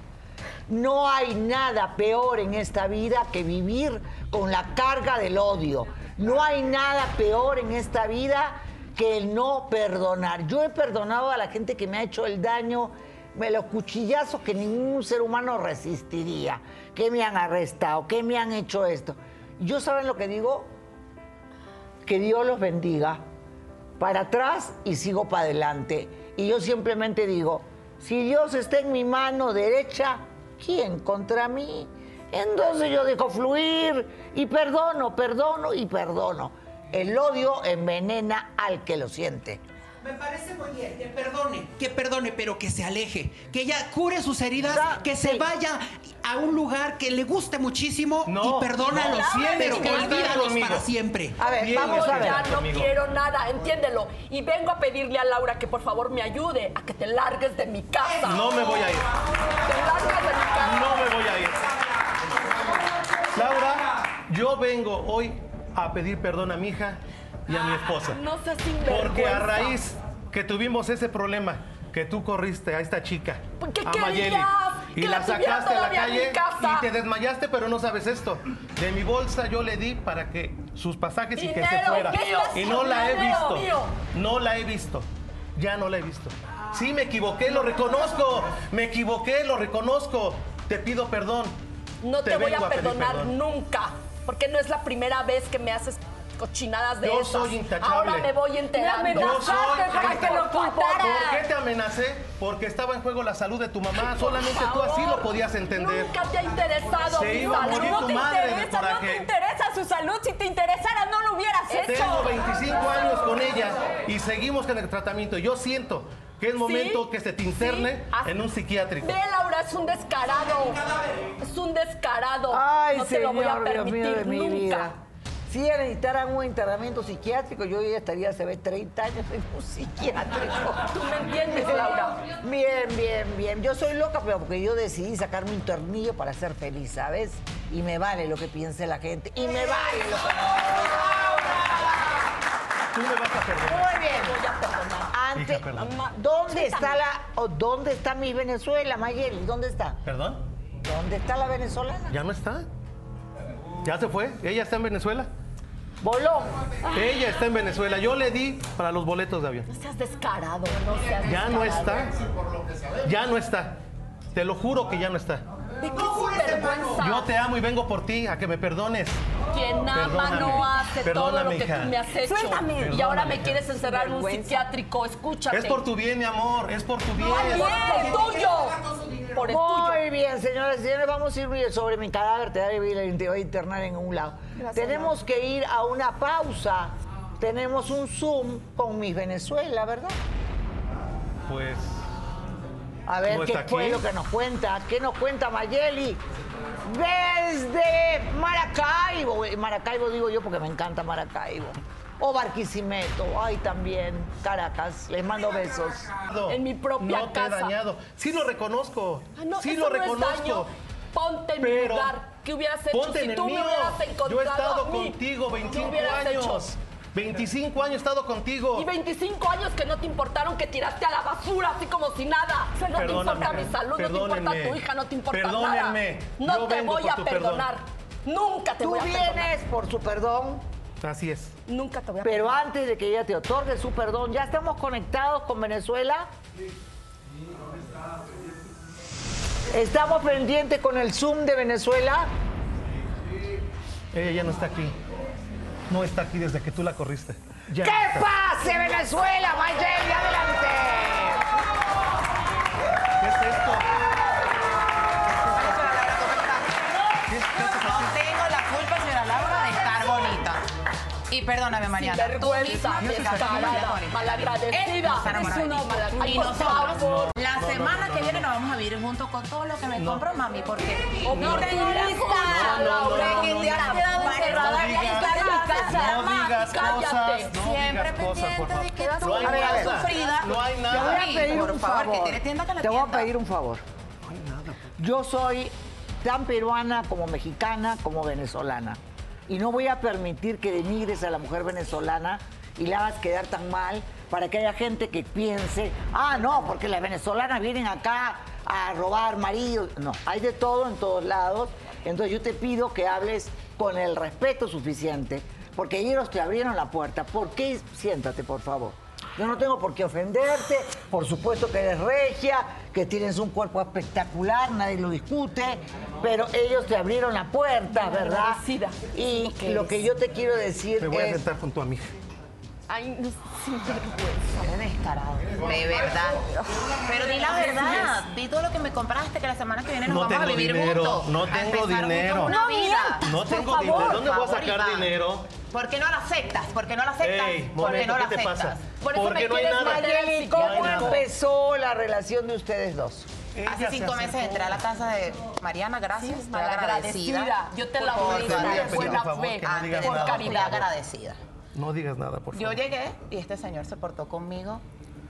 Speaker 1: No hay nada peor en esta vida que vivir con la carga del odio. No hay nada peor en esta vida que no perdonar. Yo he perdonado a la gente que me ha hecho el daño, me los cuchillazos que ningún ser humano resistiría, que me han arrestado, que me han hecho esto. Yo saben lo que digo, que Dios los bendiga para atrás y sigo para adelante. Y yo simplemente digo, si Dios está en mi mano derecha, ¿quién contra mí? Entonces yo dejo fluir y perdono, perdono y perdono. El odio envenena al que lo siente.
Speaker 7: Me parece muy bien, que perdone, que perdone, pero que se aleje, que ella cure sus heridas, que se
Speaker 1: sí.
Speaker 7: vaya a un lugar que le guste muchísimo
Speaker 5: No,
Speaker 7: y perdónalo
Speaker 5: no,
Speaker 7: siempre,
Speaker 5: estar
Speaker 7: olvídalos para siempre.
Speaker 1: A ver, vamos a ver.
Speaker 2: Ya no
Speaker 5: conmigo.
Speaker 2: quiero nada, entiéndelo. Y vengo a pedirle a Laura que por favor me ayude a que te largues de mi casa.
Speaker 5: No me voy a ir.
Speaker 2: Te largas de mi casa.
Speaker 5: No me voy a ir. Laura, yo vengo hoy a pedir perdón a mi hija y a mi esposa.
Speaker 2: No seas.
Speaker 5: Porque a raíz que tuvimos ese problema, que tú corriste a esta chica,
Speaker 2: Pues, ¿Qué
Speaker 5: a? Mayeli, y la sacaste a la calle y te desmayaste, pero no sabes esto. De mi bolsa yo le di para que sus pasajes y que se
Speaker 2: Dinero,
Speaker 5: fuera.
Speaker 2: ¿qué estás
Speaker 5: Y no la he visto.
Speaker 2: Mío.
Speaker 5: No la he visto. Ya no la he visto. Sí, me equivoqué, lo reconozco. Me equivoqué, lo reconozco. Te pido perdón.
Speaker 2: No te, voy
Speaker 5: vengo
Speaker 2: a
Speaker 5: pedir
Speaker 2: perdonar
Speaker 5: perdón.
Speaker 2: nunca, porque no es la primera vez que me haces cochinadas de
Speaker 5: Yo
Speaker 2: esas.
Speaker 5: soy intachable.
Speaker 2: Ahora me voy enterando.
Speaker 3: Me
Speaker 5: Yo soy
Speaker 3: para que lo ocultara.
Speaker 5: ¿Por qué te amenacé? Porque estaba en juego la salud de tu mamá. Solamente tú así lo podías entender.
Speaker 2: Nunca te ha interesado
Speaker 5: Se
Speaker 2: mi
Speaker 5: iba a
Speaker 2: salud.
Speaker 5: morir
Speaker 3: No
Speaker 5: tu
Speaker 3: te
Speaker 5: madre
Speaker 3: interesa, no te interesa su salud. Si te interesara, no lo hubieras hecho.
Speaker 5: Tengo 25 años con ella y seguimos con el tratamiento. Yo siento que es momento que se te interne
Speaker 2: Sí.
Speaker 5: En un psiquiátrico.
Speaker 2: Ve, Laura, es un descarado. Es un descarado.
Speaker 1: Ay,
Speaker 2: no te
Speaker 1: señor,
Speaker 2: lo voy a
Speaker 1: Dios
Speaker 2: permitir
Speaker 1: mío de mi
Speaker 2: nunca.
Speaker 1: vida. Si ella necesitara un internamiento psiquiátrico, yo ya estaría hace 30 años en un psiquiátrico.
Speaker 2: ¿Tú me entiendes, Laura?
Speaker 1: Bien, bien, bien. Yo soy loca, pero porque yo decidí sacarme un tornillo para ser feliz, ¿sabes? Y me vale lo que piense la gente. Y me vale lo que...
Speaker 5: Tú me vas a perdonar.
Speaker 1: Muy bien.
Speaker 5: Hija.
Speaker 1: Ma- ¿dónde está la, o dónde está mi Venezuela, Mayeli? ¿Dónde está?
Speaker 5: ¿Perdón?
Speaker 1: ¿Dónde está la venezolana?
Speaker 5: ¿Ya no está? ¿Ya se fue? ¿Ella está en Venezuela?
Speaker 1: Voló.
Speaker 5: Ella está en Venezuela. Yo le di para los boletos de avión.
Speaker 2: No seas descarado, no seas
Speaker 5: Ya no
Speaker 2: descarado.
Speaker 5: está. Ya no está. Te lo juro que ya no está.
Speaker 2: ¿De qué sinvergüenza?
Speaker 5: Yo te amo y vengo por ti a que me perdones.
Speaker 2: Quien ama
Speaker 5: Perdóname.
Speaker 2: no hace todo lo que
Speaker 5: hija.
Speaker 2: tú me has hecho.
Speaker 3: Suéltame.
Speaker 2: Y ahora me
Speaker 5: hija.
Speaker 2: quieres encerrar en un psiquiátrico. Escúchate.
Speaker 5: Es por tu bien, mi amor. Es por tu bien.
Speaker 2: Por el tuyo. Por el tuyo.
Speaker 1: Muy bien, señoras y señores, vamos a ir sobre mi cadáver, te voy a te voy a internar en un lado. Tenemos que ir a una pausa. Tenemos un Zoom con Miss Venezuela, ¿verdad?
Speaker 5: Pues
Speaker 1: A ver
Speaker 5: ¿No
Speaker 1: qué fue
Speaker 5: aquí?
Speaker 1: lo que nos cuenta. ¿Qué nos cuenta Mayeli? Desde Maracaibo. Maracaibo digo yo porque me encanta Maracaibo. O Barquisimeto. Ay, también. Caracas. Les mando besos.
Speaker 2: En mi propia
Speaker 5: no te
Speaker 2: casa.
Speaker 5: he dañado. Sí lo reconozco.
Speaker 2: Ah, no,
Speaker 5: sí lo
Speaker 2: no
Speaker 5: reconozco.
Speaker 2: daño. Ponte en mi lugar. ¿Qué hubieras hecho
Speaker 5: Ponte
Speaker 2: si
Speaker 5: en el
Speaker 2: tú
Speaker 5: mío.
Speaker 2: me hubieras encontrado
Speaker 5: Yo he estado
Speaker 2: a mí?
Speaker 5: contigo
Speaker 2: ¿Qué
Speaker 5: 25
Speaker 2: hubieras
Speaker 5: años.
Speaker 2: hecho?
Speaker 5: 25 años he estado contigo.
Speaker 2: Y 25 años que no te importaron, que tiraste a la basura así como si nada. No te importa mi salud, no te importa tu hija, no te importa
Speaker 5: Perdónenme.
Speaker 2: nada. No te voy a perdonar. Nunca te
Speaker 1: Tú
Speaker 2: voy a perdonar.
Speaker 1: vienes por su perdón
Speaker 5: Así es.
Speaker 2: Nunca te voy a
Speaker 1: Pero antes de que ella te otorgue su perdón, ¿ya estamos conectados con Venezuela? ¿Estamos pendientes con el Zoom de Venezuela?
Speaker 5: Ella ya no está aquí. No está aquí desde que tú la corriste. Ya no
Speaker 1: ¡Que
Speaker 5: está.
Speaker 1: pase Venezuela! ¡Mayeli, adelante!
Speaker 5: ¿Qué es esto?
Speaker 8: No tengo la culpa, señora Laura, de estar bonita. Y perdóname, Mariana. tú misma
Speaker 2: malagradecida. Es una malagradecida.
Speaker 8: Y nosotros, la semana que viene nos vamos a vivir juntos con todo lo que me compro, mami, porque. No
Speaker 5: hay
Speaker 1: Te
Speaker 5: nada.
Speaker 1: voy a
Speaker 8: Sí,
Speaker 1: pedir
Speaker 8: por
Speaker 1: un
Speaker 8: favor,
Speaker 1: favor.
Speaker 8: que tiene tienda que la
Speaker 1: Te voy a pedir un favor. Yo soy tan peruana como mexicana como venezolana. Y no voy a permitir que denigres a la mujer venezolana y la hagas quedar tan mal para que haya gente que piense, ah, no, porque las venezolanas vienen acá a robar maridos. No, hay de todo en todos lados. Entonces yo te pido que hables con el respeto suficiente, porque ellos te abrieron la puerta. ¿Por qué? Siéntate, por favor. Yo no tengo por qué ofenderte, por supuesto que eres regia, que tienes un cuerpo espectacular, nadie lo discute, pero ellos te abrieron la puerta, ¿verdad? Y lo que yo te quiero decir
Speaker 5: Me voy a
Speaker 1: es,
Speaker 5: sentar con tu amiga.
Speaker 2: Ay, no, sin vergüenza.
Speaker 8: Qué descarado. De verdad. Pero di la verdad. Di todo lo que me compraste, que la semana que viene nos
Speaker 5: No
Speaker 8: vamos a
Speaker 5: tengo
Speaker 8: vivir
Speaker 5: dinero,
Speaker 8: juntos.
Speaker 5: no
Speaker 8: A
Speaker 5: tengo
Speaker 8: empezar juntos
Speaker 5: dinero.
Speaker 8: Una
Speaker 2: No
Speaker 8: vida.
Speaker 2: mientas.
Speaker 5: No
Speaker 2: Por
Speaker 5: tengo
Speaker 2: favor.
Speaker 5: dinero. ¿Dónde voy a
Speaker 8: Por
Speaker 5: sacar
Speaker 8: favor,
Speaker 5: dinero?
Speaker 8: ¿Por qué no la aceptas? ¿Por qué no la aceptas?
Speaker 5: Ey,
Speaker 8: ¿Por qué
Speaker 5: momento,
Speaker 8: no la
Speaker 5: ¿qué te
Speaker 8: aceptas?
Speaker 5: pasa?
Speaker 2: Por eso me
Speaker 5: Porque no hay
Speaker 2: quieres
Speaker 5: nada.
Speaker 2: al
Speaker 1: Mayeli. ¿cómo
Speaker 5: No hay nada.
Speaker 1: empezó la relación de ustedes dos?
Speaker 8: Hace
Speaker 5: Ella se
Speaker 8: cinco meses
Speaker 5: acercó.
Speaker 8: entré a la casa de Mariana, gracias. Estoy
Speaker 2: malagradecida.
Speaker 8: agradecida.
Speaker 2: Yo te la
Speaker 8: Por
Speaker 2: voy a
Speaker 8: favor,
Speaker 2: dar
Speaker 5: de
Speaker 2: de buena
Speaker 5: por favor,
Speaker 2: fe.
Speaker 5: que no digas
Speaker 2: Por
Speaker 5: nada.
Speaker 2: caridad.
Speaker 8: agradecida.
Speaker 5: No digas nada, por
Speaker 8: Yo
Speaker 5: favor.
Speaker 8: llegué y este señor se portó conmigo.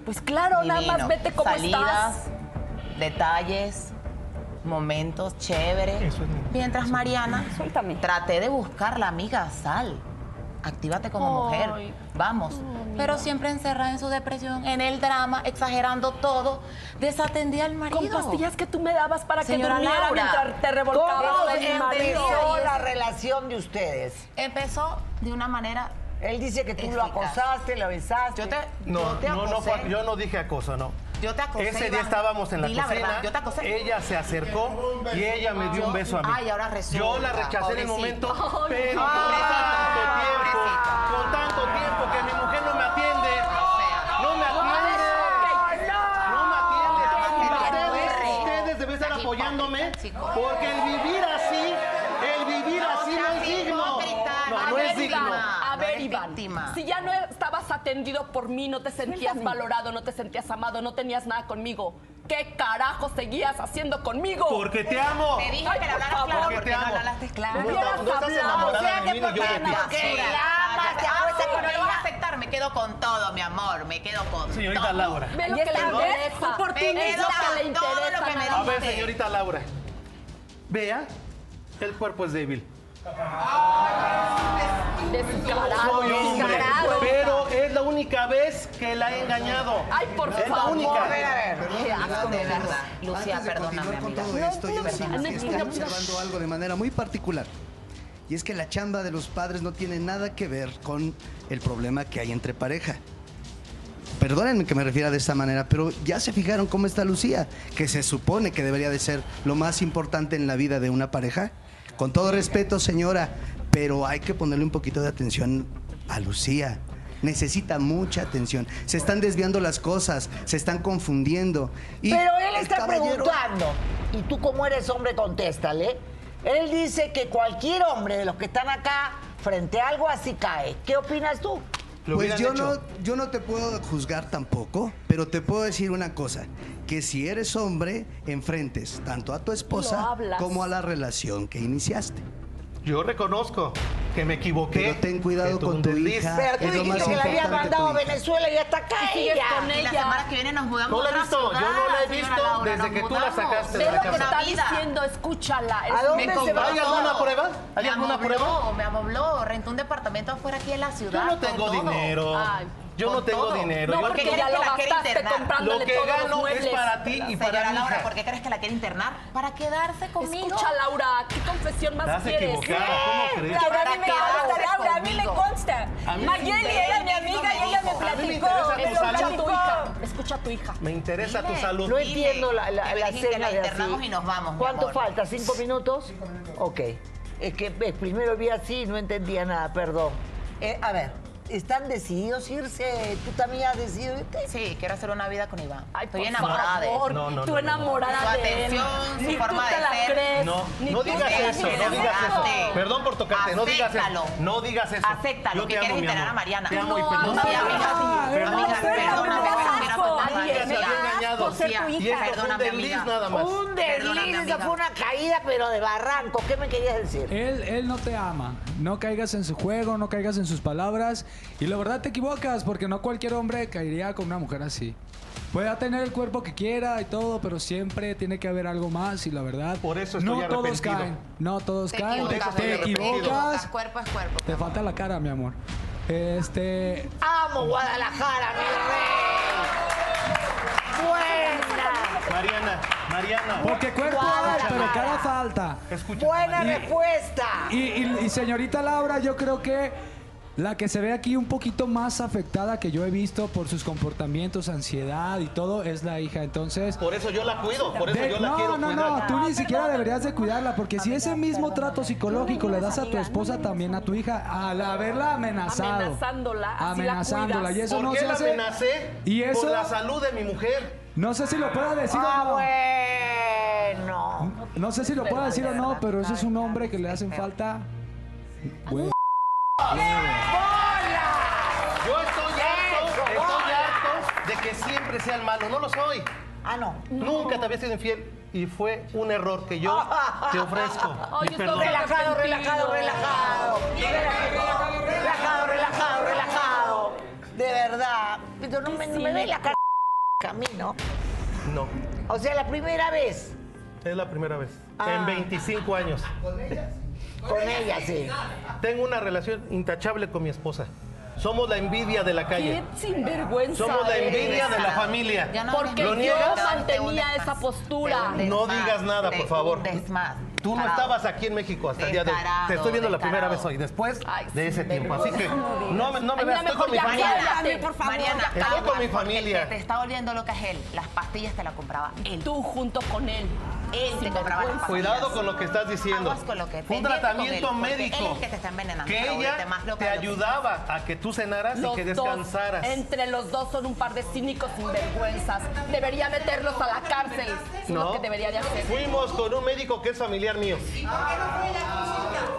Speaker 2: Pues claro, nada más vete como
Speaker 8: Salidas,
Speaker 2: estás.
Speaker 8: detalles, momentos chéveres.
Speaker 5: Eso es mi-
Speaker 8: Mientras Mariana,
Speaker 2: Suéltame.
Speaker 8: traté de buscar la amiga Sal. Actívate como
Speaker 2: Ay.
Speaker 8: mujer. Vamos. Pero siempre encerrada en su depresión, en el drama, exagerando todo. Desatendía al marido.
Speaker 2: Con pastillas que tú me dabas para
Speaker 8: Señora
Speaker 2: que durmiera
Speaker 8: Laura,
Speaker 2: mientras te revolcabas
Speaker 1: ¿Cómo empezó la relación de ustedes?
Speaker 8: Empezó de una manera.
Speaker 1: Él dice que tú lo acosaste, lo besaste.
Speaker 8: Yo te,
Speaker 5: No,
Speaker 8: yo te
Speaker 5: no, no, fue- yo no dije acoso, no.
Speaker 8: Yo te acosé,
Speaker 5: Ese día
Speaker 8: Iván.
Speaker 5: estábamos en la
Speaker 8: Di la
Speaker 5: cocina.
Speaker 8: verdad, yo te acosé.
Speaker 5: Ella se acercó y ella me dio un beso a mí.
Speaker 8: Ay, ahora resulta,
Speaker 5: Yo la rechacé en el
Speaker 8: pobrecito.
Speaker 5: momento, pero con tanto tiempo, con tanto tiempo que mi mujer no me atiende. No me atiende. No me atiende. Ustedes, ustedes deben estar apoyándome porque el vivir así, el vivir así no es digno. No, no es digno.
Speaker 2: A
Speaker 8: No
Speaker 2: ver,
Speaker 8: eres
Speaker 2: Iván,
Speaker 8: víctima.
Speaker 2: si ya no estabas atendido por mí, no te sentías valorado, no te sentías amado, no tenías nada conmigo, ¿qué carajo seguías haciendo conmigo?
Speaker 5: Porque te amo.
Speaker 8: Te dije
Speaker 2: Ay,
Speaker 8: que le
Speaker 2: por
Speaker 8: hablaras
Speaker 2: favor.
Speaker 8: claro,
Speaker 5: Porque
Speaker 8: porque
Speaker 5: te
Speaker 8: no
Speaker 5: amo.
Speaker 8: hablaste claro.
Speaker 5: No, estás- no estás enamorada
Speaker 8: O sea
Speaker 5: de mí
Speaker 8: porque
Speaker 5: yo de
Speaker 8: me
Speaker 5: ti.
Speaker 8: basura.
Speaker 1: Que la amas, te
Speaker 8: Ah, sí,
Speaker 1: con
Speaker 8: no lo voy a aceptar, me quedo con todo, mi amor, me quedo con
Speaker 5: Señorita
Speaker 8: todo.
Speaker 5: Laura.
Speaker 2: Ve lo que le interesa.
Speaker 8: Oportunista,
Speaker 2: Es lo que le
Speaker 8: todo lo que me
Speaker 2: nada
Speaker 5: A ver, señorita Laura. Vea, el cuerpo es débil.
Speaker 2: Descarado,
Speaker 5: Soy hombre,
Speaker 2: descarado.
Speaker 5: pero es la única vez que la he engañado.
Speaker 2: Ay, por
Speaker 5: es la
Speaker 2: favor.
Speaker 5: única.
Speaker 1: A ver, a ver.
Speaker 8: Qué asco, de verdad. Lucía, perdóname,
Speaker 9: con
Speaker 8: amiga.
Speaker 9: todo esto, yo observando algo de manera muy particular. Y es que la chamba de los padres no tiene nada que ver con el problema que hay entre pareja. Perdónenme que me refiera de esta manera, pero ya se fijaron cómo está Lucía, que se supone que debería de ser lo más importante en la vida de una pareja. Con todo respeto, señora, pero hay que ponerle un poquito de atención a Lucía. Necesita mucha atención. Se están desviando las cosas, se están confundiendo. Y
Speaker 1: Pero él está
Speaker 9: caballero-
Speaker 1: preguntando, y tú como eres hombre, contéstale. Él dice que cualquier hombre de los que están acá, frente a algo así cae. ¿Qué opinas tú?
Speaker 5: Lo
Speaker 9: Pues yo
Speaker 5: hecho.
Speaker 9: no, yo no te puedo juzgar tampoco, pero te puedo decir una cosa, que si eres hombre, enfrentes tanto a tu esposa como a la relación que iniciaste.
Speaker 5: Yo reconozco que me equivoqué.
Speaker 9: Pero ten cuidado con tu hija.
Speaker 1: Pero tú
Speaker 9: es lo
Speaker 1: dijiste
Speaker 9: más
Speaker 1: que la habías
Speaker 9: importante,
Speaker 1: mandado a. Venezuela y ya está acá ella.
Speaker 2: con
Speaker 8: Y la
Speaker 2: ella.
Speaker 8: semana que viene nos mudamos
Speaker 5: No la he visto, yo no la he visto desde que tú la sacaste de
Speaker 2: Ve
Speaker 5: la
Speaker 2: lo que
Speaker 5: casa.
Speaker 2: está
Speaker 8: Vida.
Speaker 2: diciendo, escúchala.
Speaker 1: ¿A dónde
Speaker 2: Me
Speaker 1: se va?
Speaker 5: ¿Hay alguna prueba? ¿Hay alguna prueba?
Speaker 8: Me amobló, rentó un departamento afuera aquí en la ciudad.
Speaker 5: Yo no tengo dinero. Yo no tengo
Speaker 8: todo.
Speaker 5: dinero.
Speaker 2: No,
Speaker 5: yo
Speaker 2: porque
Speaker 8: ¿Por qué
Speaker 2: ya lo
Speaker 8: que la quiere
Speaker 2: gastaste comprándole
Speaker 5: lo que
Speaker 2: todos los
Speaker 5: gano es para ti y para
Speaker 8: Señora
Speaker 5: mi
Speaker 8: Laura,
Speaker 5: hija.
Speaker 8: ¿por qué crees que la quiere internar?
Speaker 2: Para quedarse
Speaker 8: conmigo.
Speaker 2: Escucha, Laura, ¿qué confesión más
Speaker 5: Estás
Speaker 2: quieres?
Speaker 5: equivocada, ¿cómo crees?
Speaker 3: Laura, a mí me consta, Laura, a mí me consta. Mayeli era mi amiga y ella me
Speaker 5: A mí me
Speaker 3: platicó.
Speaker 2: Escucha a
Speaker 5: salud.
Speaker 2: tu hija. Escucha a tu hija.
Speaker 5: Me interesa tu salud.
Speaker 1: No entiendo la, la de
Speaker 8: internamos
Speaker 1: así.
Speaker 8: y nos vamos,
Speaker 1: ¿Cuánto falta? ¿Cinco minutos? Ok. Es que eh, primero vi así y no entendía nada, perdón. Eh, a ver, ¿están decididos irse? ¿Tú también has decidido irte?
Speaker 8: Sí, quiero hacer una vida con Iván.
Speaker 2: Ay,
Speaker 8: Estoy enamorada de él.
Speaker 5: No, no,
Speaker 2: Tú
Speaker 5: no, no.
Speaker 2: enamorada
Speaker 8: Su
Speaker 2: de él.
Speaker 8: atención, su forma
Speaker 2: tú te
Speaker 8: de
Speaker 2: la
Speaker 8: ser.
Speaker 2: crees.
Speaker 5: No, no digas eso, no digas eso. Perdón por tocarte, no digas eso. No digas eso.
Speaker 8: Acéptalo, que quieres
Speaker 5: amor.
Speaker 8: a Mariana.
Speaker 5: Te amo y
Speaker 8: No,
Speaker 5: perdón.
Speaker 8: no,
Speaker 5: Amiga,
Speaker 8: amiga.
Speaker 5: perdón.
Speaker 8: Amiga,
Speaker 5: Amiga,
Speaker 8: perdóname,
Speaker 3: me
Speaker 5: engañado. Y esto fue un
Speaker 8: Perdóname,
Speaker 5: desliz nada más.
Speaker 1: Un fue una caída, pero de barranco. ¿Qué me querías decir?
Speaker 6: Él, él no te ama. No caigas en su juego, no caigas en sus palabras. Y la verdad te equivocas, porque no cualquier hombre caería con una mujer así. Puede tener el cuerpo que quiera y todo, pero siempre tiene que haber algo más. Y la verdad,
Speaker 5: Por eso estoy
Speaker 6: no todos
Speaker 5: arrepentido.
Speaker 6: caen. No todos
Speaker 8: Te
Speaker 6: caen.
Speaker 8: equivocas,
Speaker 6: te
Speaker 5: estoy
Speaker 6: equivocas.
Speaker 8: Cuerpo es cuerpo.
Speaker 6: Te falta la cara, mi amor. Este.
Speaker 1: ¡Amo Guadalajara, mi rey! ¡Buena!
Speaker 5: Mariana, Mariana.
Speaker 6: Porque cuerpo hay, pero cara falta.
Speaker 5: Escucha.
Speaker 1: ¡Buena
Speaker 6: Y-
Speaker 1: respuesta!
Speaker 6: Y, y- y señorita Laura, yo creo que la que se ve aquí un poquito más afectada que yo he visto por sus comportamientos, ansiedad y todo, es la hija. Entonces,
Speaker 5: Por eso yo la cuido, por eso
Speaker 6: de-
Speaker 5: yo la
Speaker 6: no,
Speaker 5: quiero
Speaker 6: no,
Speaker 5: cuidar.
Speaker 6: no, tú ni siquiera deberías de cuidarla, porque si ese mismo trato psicológico le das a tu esposa también a tu hija, al haberla amenazado,
Speaker 2: Amenazándola, así
Speaker 6: amenazándola, y eso
Speaker 5: ¿Por
Speaker 6: no
Speaker 5: qué
Speaker 6: se
Speaker 5: la
Speaker 6: hace.
Speaker 5: amenacé?
Speaker 6: Y eso,
Speaker 5: Por la salud de mi mujer.
Speaker 6: no sé si lo pueda decir
Speaker 1: ¡Ah,
Speaker 6: o no.
Speaker 1: bueno!
Speaker 6: No sé si lo pueda decir o no, pero eso es un hombre que le hacen falta. Güey.
Speaker 5: Yo estoy harto, estoy harto de que siempre sea el malo. No lo soy.
Speaker 1: Ah, no.
Speaker 5: Nunca te había sido infiel y fue un error que yo te ofrezco. Perdón.
Speaker 1: Relajado, relajado, relajado. Relajado, relajado, relajado, relajado. De verdad. Pero no me, no me ve la cara a mí, ¿no?
Speaker 5: No,
Speaker 1: O sea, la primera vez
Speaker 5: es la primera vez.
Speaker 1: Ah.
Speaker 5: En 25 años.
Speaker 1: con ella, sí.
Speaker 5: Tengo una relación intachable con mi esposa. Somos la envidia de la
Speaker 2: Qué
Speaker 5: calle.
Speaker 2: sinvergüenza.
Speaker 5: Somos la
Speaker 2: eres.
Speaker 5: envidia de la familia.
Speaker 8: Ya no
Speaker 2: Porque
Speaker 5: ¿Lo
Speaker 2: yo
Speaker 5: niegas?
Speaker 2: mantenía esa postura.
Speaker 5: No digas nada, por favor.
Speaker 8: Más.
Speaker 5: Tú no estabas aquí en México hasta el día de hoy. Te estoy viendo la primera vez hoy, después
Speaker 2: Ay,
Speaker 5: de ese tiempo. Así que no, me- no me veas, estoy con mi familia.
Speaker 2: cállate, por favor.
Speaker 8: Mariana,
Speaker 5: Estoy
Speaker 8: calma,
Speaker 5: con mi familia.
Speaker 8: te está oliendo lo que es él. Las pastillas te las compraba él.
Speaker 2: Tú junto con él.
Speaker 8: Él te compraba las pastillas.
Speaker 5: Cuidado con lo que estás diciendo.
Speaker 8: Aguas con lo que
Speaker 5: Fue un tratamiento
Speaker 8: él,
Speaker 5: médico.
Speaker 8: él es el que te está envenenando,
Speaker 5: Que
Speaker 8: pero
Speaker 5: ella
Speaker 8: más
Speaker 5: te ayudaba a que tú cenaras y que
Speaker 2: dos,
Speaker 5: descansaras.
Speaker 2: entre los dos son un par de cínicos sinvergüenzas. Debería meterlos a la cárcel. Es lo que debería de hacer.
Speaker 5: Fuimos con un médico que es familiar mío.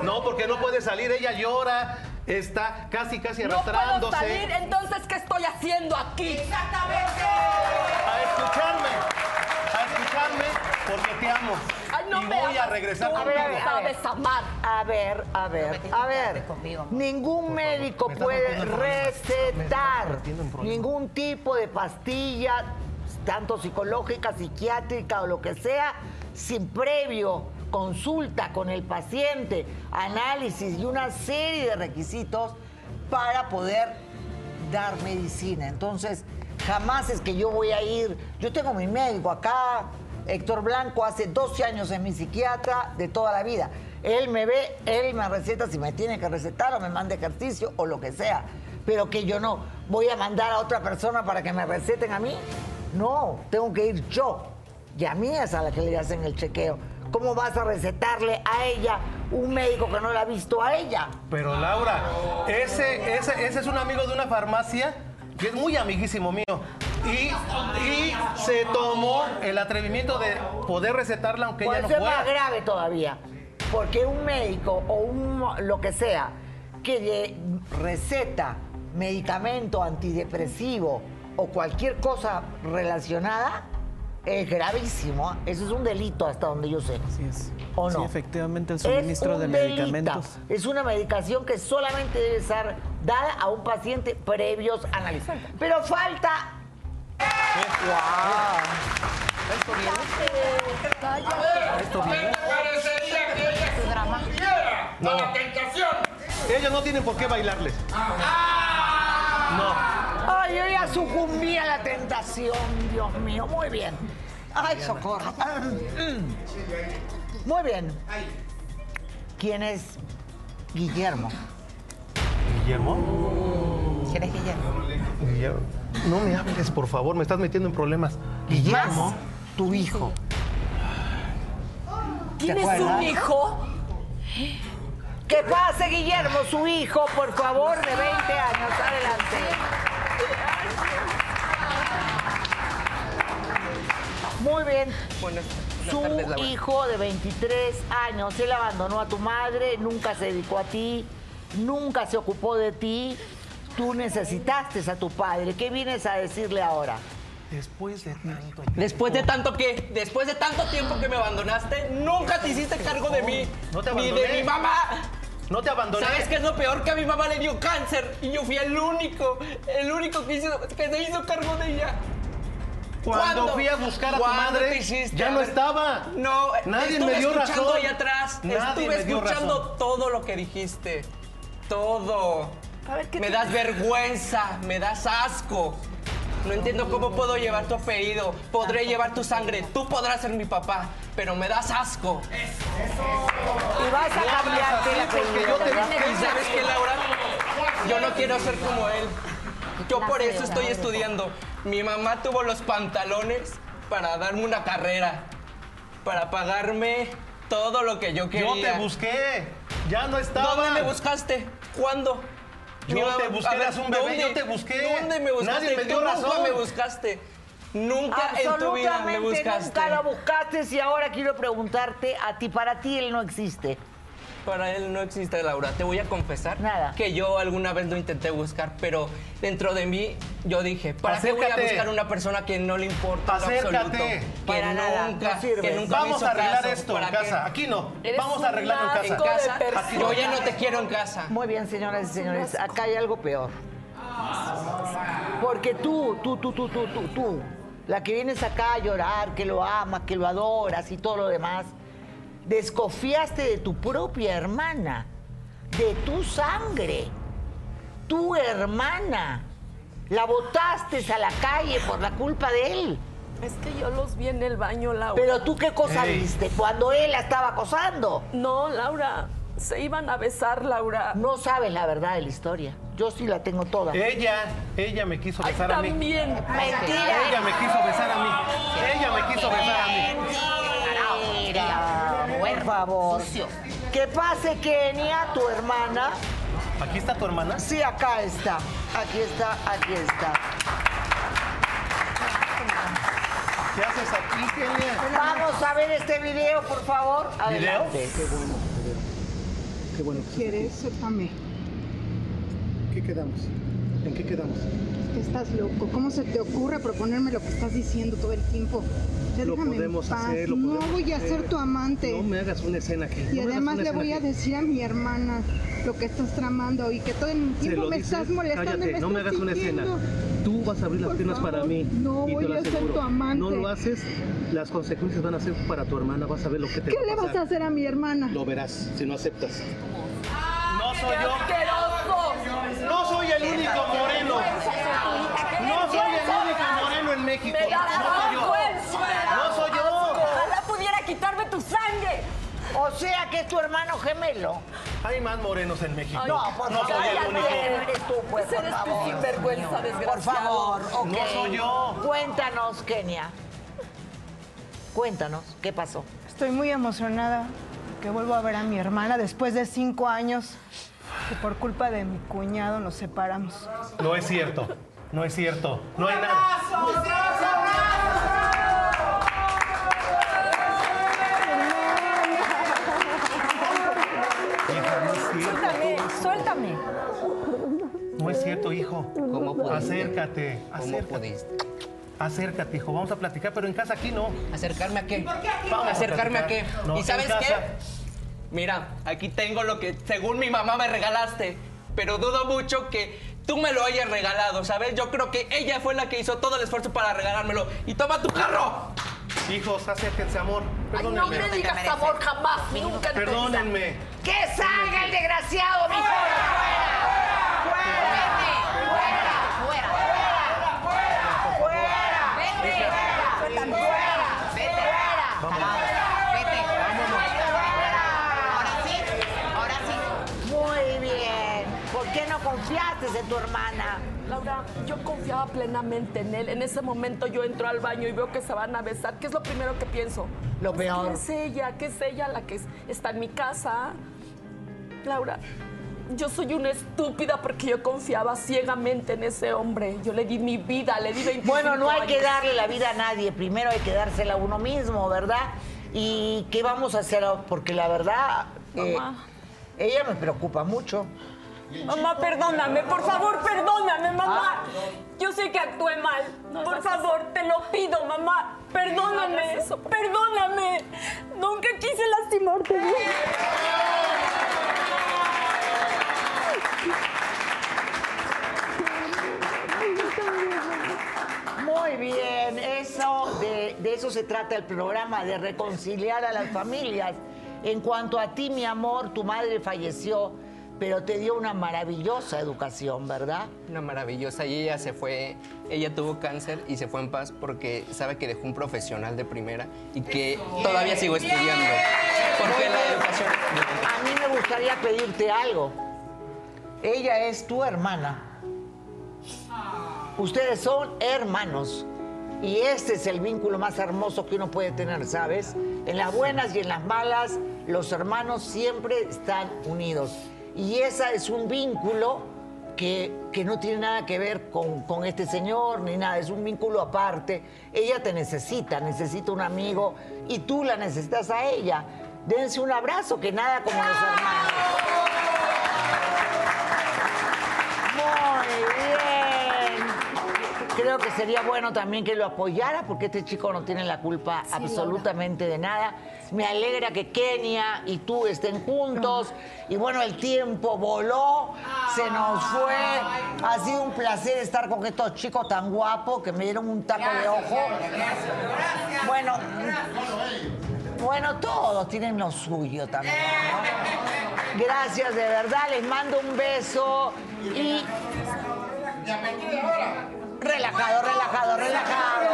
Speaker 5: No, porque no puede salir. Ella llora, está casi, casi
Speaker 2: No puedo
Speaker 5: arrastrándose.
Speaker 2: salir, entonces ¿qué estoy haciendo aquí?
Speaker 5: A escucharme.
Speaker 2: Ay, no
Speaker 5: y
Speaker 2: me
Speaker 5: voy a
Speaker 2: amas
Speaker 5: regresar
Speaker 1: A ver, a ver, a ver.
Speaker 2: sabes amar.
Speaker 1: A ver, a ver, a. Ningún médico puede recetar ningún tipo de pastilla, tanto psicológica, psiquiátrica o lo que sea, sin previo consulta con el paciente, análisis y una serie de requisitos para poder dar medicina. Entonces, jamás es que yo voy a ir, yo tengo mi médico acá, Héctor Blanco, hace 12 años es mi psiquiatra de toda la vida. Él me ve, él me receta si me tiene que recetar o me manda ejercicio o lo que sea. Pero que yo no voy a mandar a otra persona para que me receten a mí. No, tengo que ir yo. Y a mí es a la que le hacen el chequeo. ¿Cómo vas a recetarle a ella un médico que no la ha visto a ella?
Speaker 5: Pero Laura, ese, ese, ese es un amigo de una farmacia que es muy amiguísimo mío. Y, y se tomó el atrevimiento de poder recetarla aunque
Speaker 1: Puede
Speaker 5: ella no
Speaker 1: ser más
Speaker 5: pueda.
Speaker 1: grave todavía. Porque un médico o un lo que sea que le receta medicamento antidepresivo o cualquier cosa relacionada es gravísimo. Eso es un delito hasta donde yo sé.
Speaker 10: Así es.
Speaker 1: ¿O no?
Speaker 10: Sí, efectivamente, el
Speaker 1: Es
Speaker 10: suministro
Speaker 1: un
Speaker 10: de
Speaker 1: delito.
Speaker 10: medicamentos.
Speaker 1: Es una medicación que solamente debe ser dada a un paciente previos análisis. Pero falta.
Speaker 5: ¿Esto viene? ¿Esto viene?
Speaker 11: Parecería que ella se pusiera
Speaker 5: No.
Speaker 11: la tentación.
Speaker 5: Ellos no tienen por qué bailarles. No.
Speaker 1: Yo ya sucumbí a la tentación, Dios mío. Muy bien. Ay, socorro. Muy bien. ¿Quién es Guillermo?
Speaker 5: ¿Guillermo?
Speaker 8: ¿Quién es Guillermo?
Speaker 5: Guillermo. No me hables, por favor, me estás metiendo en problemas. Guillermo.
Speaker 1: Tu hijo.
Speaker 2: ¿Tienes un hijo?
Speaker 1: Que pase, Guillermo, su hijo, por favor, de 20 años. Adelante. Muy bien. Su hijo de 23 años, él abandonó a tu madre, nunca se dedicó a ti, nunca se ocupó de ti. Tú necesitaste a tu padre. ¿Qué vienes a decirle ahora?
Speaker 5: Después de tanto
Speaker 10: Después de tanto que, después de tanto tiempo que me abandonaste, nunca te hiciste cargo de mí.
Speaker 5: No te
Speaker 10: Ni
Speaker 5: abandoné.
Speaker 10: de mi mamá.
Speaker 5: No te abandoné.
Speaker 10: ¿Sabes qué es lo peor? Que a mi mamá le dio cáncer y yo fui el único, el único que, hizo, que se hizo cargo de ella.
Speaker 5: Cuando
Speaker 10: ¿Cuándo?
Speaker 5: fui a buscar a tu
Speaker 10: ¿Cuándo
Speaker 5: madre,
Speaker 10: hiciste?
Speaker 5: ya no estaba.
Speaker 10: No,
Speaker 5: Nadie
Speaker 10: estuve
Speaker 5: me dio
Speaker 10: escuchando
Speaker 5: razón.
Speaker 10: ahí atrás.
Speaker 5: Nadie
Speaker 10: estuve
Speaker 5: me dio
Speaker 10: escuchando
Speaker 5: razón.
Speaker 10: todo lo que dijiste. Todo.
Speaker 2: A ver, ¿qué
Speaker 10: me
Speaker 2: te-
Speaker 10: das vergüenza, me das asco. No entiendo cómo puedo llevar tu apellido. Podré llevar tu sangre. Tú podrás ser mi papá, pero me das asco.
Speaker 1: Y vas a cambiarte la
Speaker 5: porque yo te.
Speaker 10: ¿Y sabes qué, Laura? Yo no quiero ser como él. Yo por eso estoy estudiando. Mi mamá tuvo los pantalones para darme una carrera, para pagarme todo lo que yo
Speaker 5: Yo
Speaker 10: quería.
Speaker 5: te busqué. Ya no estaba.
Speaker 10: ¿Dónde me buscaste? ¿Cuándo?
Speaker 5: Yo
Speaker 10: Mi mamá-
Speaker 5: te busqué, eras un bebé,
Speaker 10: ¿dónde?
Speaker 5: yo te busqué.
Speaker 10: ¿Dónde me buscaste?
Speaker 5: Nadie me dio
Speaker 10: Tú nunca
Speaker 5: razón.
Speaker 10: me buscaste. Nunca en tu vida me
Speaker 1: Absolutamente
Speaker 10: buscaste.
Speaker 1: nunca lo buscaste y ahora quiero preguntarte a ti, para ti él no existe.
Speaker 10: Para él no existe Laura. Te voy a confesar
Speaker 1: Nada.
Speaker 10: que yo alguna vez lo intenté buscar, pero dentro de mí yo dije, ¿para qué voy a
Speaker 5: Acércate.
Speaker 10: buscar una persona que no le importa lo
Speaker 5: Acércate.
Speaker 10: absoluto? Que
Speaker 1: Para nada,
Speaker 10: nunca,
Speaker 1: no sirve.
Speaker 10: que nunca me
Speaker 5: Vamos
Speaker 10: hizo
Speaker 5: a arreglar
Speaker 10: caso.
Speaker 5: esto en casa. Aquí no.
Speaker 2: Eres
Speaker 5: Vamos a arreglarlo en casa.
Speaker 10: yo ya no te quiero en casa.
Speaker 1: Muy bien, señoras y señores, acá hay algo peor. Porque tú, tú, tú, tú, tú, tú, tú, la que vienes acá a llorar, que lo amas, que lo adoras y todo lo demás, desconfiaste de tu propia hermana, de tu sangre, tu hermana. La botaste a la calle por la culpa de él.
Speaker 2: Es que yo los vi en el baño, Laura.
Speaker 1: Pero tú qué cosa
Speaker 5: Ey.
Speaker 1: viste cuando él la estaba acosando.
Speaker 2: No, Laura. Se iban a besar, Laura.
Speaker 1: No sabes la verdad de la historia. Yo sí la tengo toda.
Speaker 5: Ella, ella me quiso
Speaker 2: Ay,
Speaker 5: besar a mí.
Speaker 2: también.
Speaker 1: Mentira.
Speaker 5: Ella me quiso besar a mí. Ella me quiso besar a mí.
Speaker 1: Mentira. Por favor. Que pase Kenia, tu hermana.
Speaker 5: Aquí está tu hermana.
Speaker 1: Sí, acá está. Aquí está, aquí está.
Speaker 5: ¿Qué haces aquí, Kenia?
Speaker 1: Vamos a ver este video, por favor. Adelante.
Speaker 12: Qué bueno. ¿Quieres? Suéltame.
Speaker 5: ¿Qué quedamos? ¿En qué quedamos?
Speaker 12: Que estás loco. ¿Cómo se te ocurre proponerme lo que estás diciendo todo el tiempo? Ya
Speaker 5: Lo
Speaker 12: déjame en
Speaker 5: podemos
Speaker 12: paz.
Speaker 5: hacer, lo
Speaker 12: no
Speaker 5: podemos
Speaker 12: voy a
Speaker 5: hacer.
Speaker 12: ser tu amante.
Speaker 5: No me hagas una escena aquí.
Speaker 12: y
Speaker 5: No me
Speaker 12: además le voy a decir a mi hermana lo que estás tramando y que todo el
Speaker 5: ¿Se
Speaker 12: tiempo me
Speaker 5: dices?
Speaker 12: estás molestando. y
Speaker 5: Cállate, no me hagas una escena. Tú vas a abrir las
Speaker 12: Por
Speaker 5: piernas para mí.
Speaker 12: no
Speaker 5: y
Speaker 12: voy
Speaker 5: lo
Speaker 12: a ser
Speaker 5: aseguro.
Speaker 12: tu amante.
Speaker 5: No lo haces, las consecuencias van a ser para tu hermana. Vas a ver lo que te
Speaker 12: ¿Qué
Speaker 5: va
Speaker 12: le vas a hacer a mi hermana?
Speaker 5: Lo verás si no aceptas. No soy
Speaker 2: ¡Qué
Speaker 5: yo. No soy el único moreno. No soy el único moreno en México.
Speaker 2: ¡Me da
Speaker 5: No soy yo.
Speaker 2: vergüenza!
Speaker 5: No soy yo.
Speaker 2: Ojalá pudiera quitarme tu sangre.
Speaker 1: O sea que es tu hermano gemelo.
Speaker 5: Hay más morenos en México.
Speaker 1: No, por
Speaker 5: no soy el único.
Speaker 1: Eres tú, pues,
Speaker 2: Ese
Speaker 1: por
Speaker 2: eres tu
Speaker 1: favor.
Speaker 2: sinvergüenza, desgraciado.
Speaker 1: Por favor, ok.
Speaker 5: No soy yo.
Speaker 1: Cuéntanos, Kenia. Cuéntanos, ¿qué pasó?
Speaker 12: Estoy muy emocionada que vuelvo a ver a mi hermana después de cinco años que por culpa de mi cuñado nos separamos.
Speaker 5: No es cierto. No es cierto. No hay nada. Hija, no es cierto.
Speaker 12: Suéltame.
Speaker 5: No es cierto, hijo.
Speaker 10: ¿Cómo pudiste?
Speaker 5: Acércate.
Speaker 10: ¿Cómo
Speaker 5: Acércate.
Speaker 10: pudiste?
Speaker 5: Acércate, hijo. Vamos a platicar, pero en casa aquí no.
Speaker 10: ¿Acercarme a qué?
Speaker 5: Vamos a
Speaker 10: ¿Acercarme a qué?
Speaker 5: platicar. No,
Speaker 10: ¿Y sabes qué? Mira, aquí tengo lo que según mi mamá me regalaste, pero dudo mucho que tú me lo hayas regalado, ¿sabes? Yo creo que ella fue la que hizo todo el esfuerzo para regalármelo. ¡Y toma tu carro!
Speaker 5: Hijos, acérquense, amor.
Speaker 2: Perdónenme. No me digas amor jamás, Minuto. nunca.
Speaker 5: Perdónenme.
Speaker 1: ¡Que salga el desgraciado, mi
Speaker 8: ¡Fuera! ¡Fuera! ¡Fuera!
Speaker 1: ¡Fuera!
Speaker 8: ¡Fuera! ¡Fuera! ¡Fuera!
Speaker 5: ¡Fuera!
Speaker 3: ¡Fuera!
Speaker 1: ¡Fuera! ¡Fuera!
Speaker 8: ¡Fuera!
Speaker 5: ¡Fuera!
Speaker 1: Crees en tu hermana?
Speaker 2: Laura, yo confiaba plenamente en él. En ese momento yo entro al baño y veo que se van a besar. ¿Qué es lo primero que pienso?
Speaker 1: Lo
Speaker 2: Pues,
Speaker 1: peor.
Speaker 2: ¿Qué es ella? ¿Qué es ella la que es- está en mi casa? Laura, yo soy una estúpida porque yo confiaba ciegamente en ese hombre. Yo le di mi vida, le di 25
Speaker 1: Bueno, no hay que darle la vida a nadie, primero hay que dársela a uno mismo, ¿verdad? ¿Y qué vamos a hacer? Porque la verdad, eh,
Speaker 3: Mamá.
Speaker 1: ella me preocupa mucho.
Speaker 3: Mamá, perdóname, por favor, perdóname, mamá. Yo sé que actué mal. por favor, te lo pido, mamá. Perdóname, perdóname. Nunca quise lastimarte.
Speaker 1: Muy bien, eso de, de eso se trata el programa, de reconciliar a las familias. En cuanto a ti, mi amor, tu madre falleció, pero te dio una maravillosa educación, ¿verdad?
Speaker 10: Una maravillosa. Y ella se fue, ella tuvo cáncer y se fue en paz porque sabe que dejó un profesional de primera y que todavía sigo estudiando. Porque la educación...
Speaker 1: A mí me gustaría pedirte algo. Ella es tu hermana. Ustedes son hermanos. Y este es el vínculo más hermoso que uno puede tener, ¿sabes? En las buenas y en las malas, los hermanos siempre están unidos. Y ese es un vínculo que, que no tiene nada que ver con, con este señor ni nada, es un vínculo aparte. Ella te necesita, necesita un amigo y tú la necesitas a ella. Dense un abrazo, que nada como los hermanos. Creo que sería bueno también que lo apoyara porque este chico no tiene la culpa absolutamente de nada. Me alegra que Kenia y tú estén juntos. Y bueno, el tiempo voló, se nos fue. Ha sido un placer estar con estos chicos tan guapos que me dieron un taco de ojo. Bueno, bueno, todos tienen lo suyo también. ¿no? Gracias, de verdad. Les mando un beso y relajado, relajado, relajado.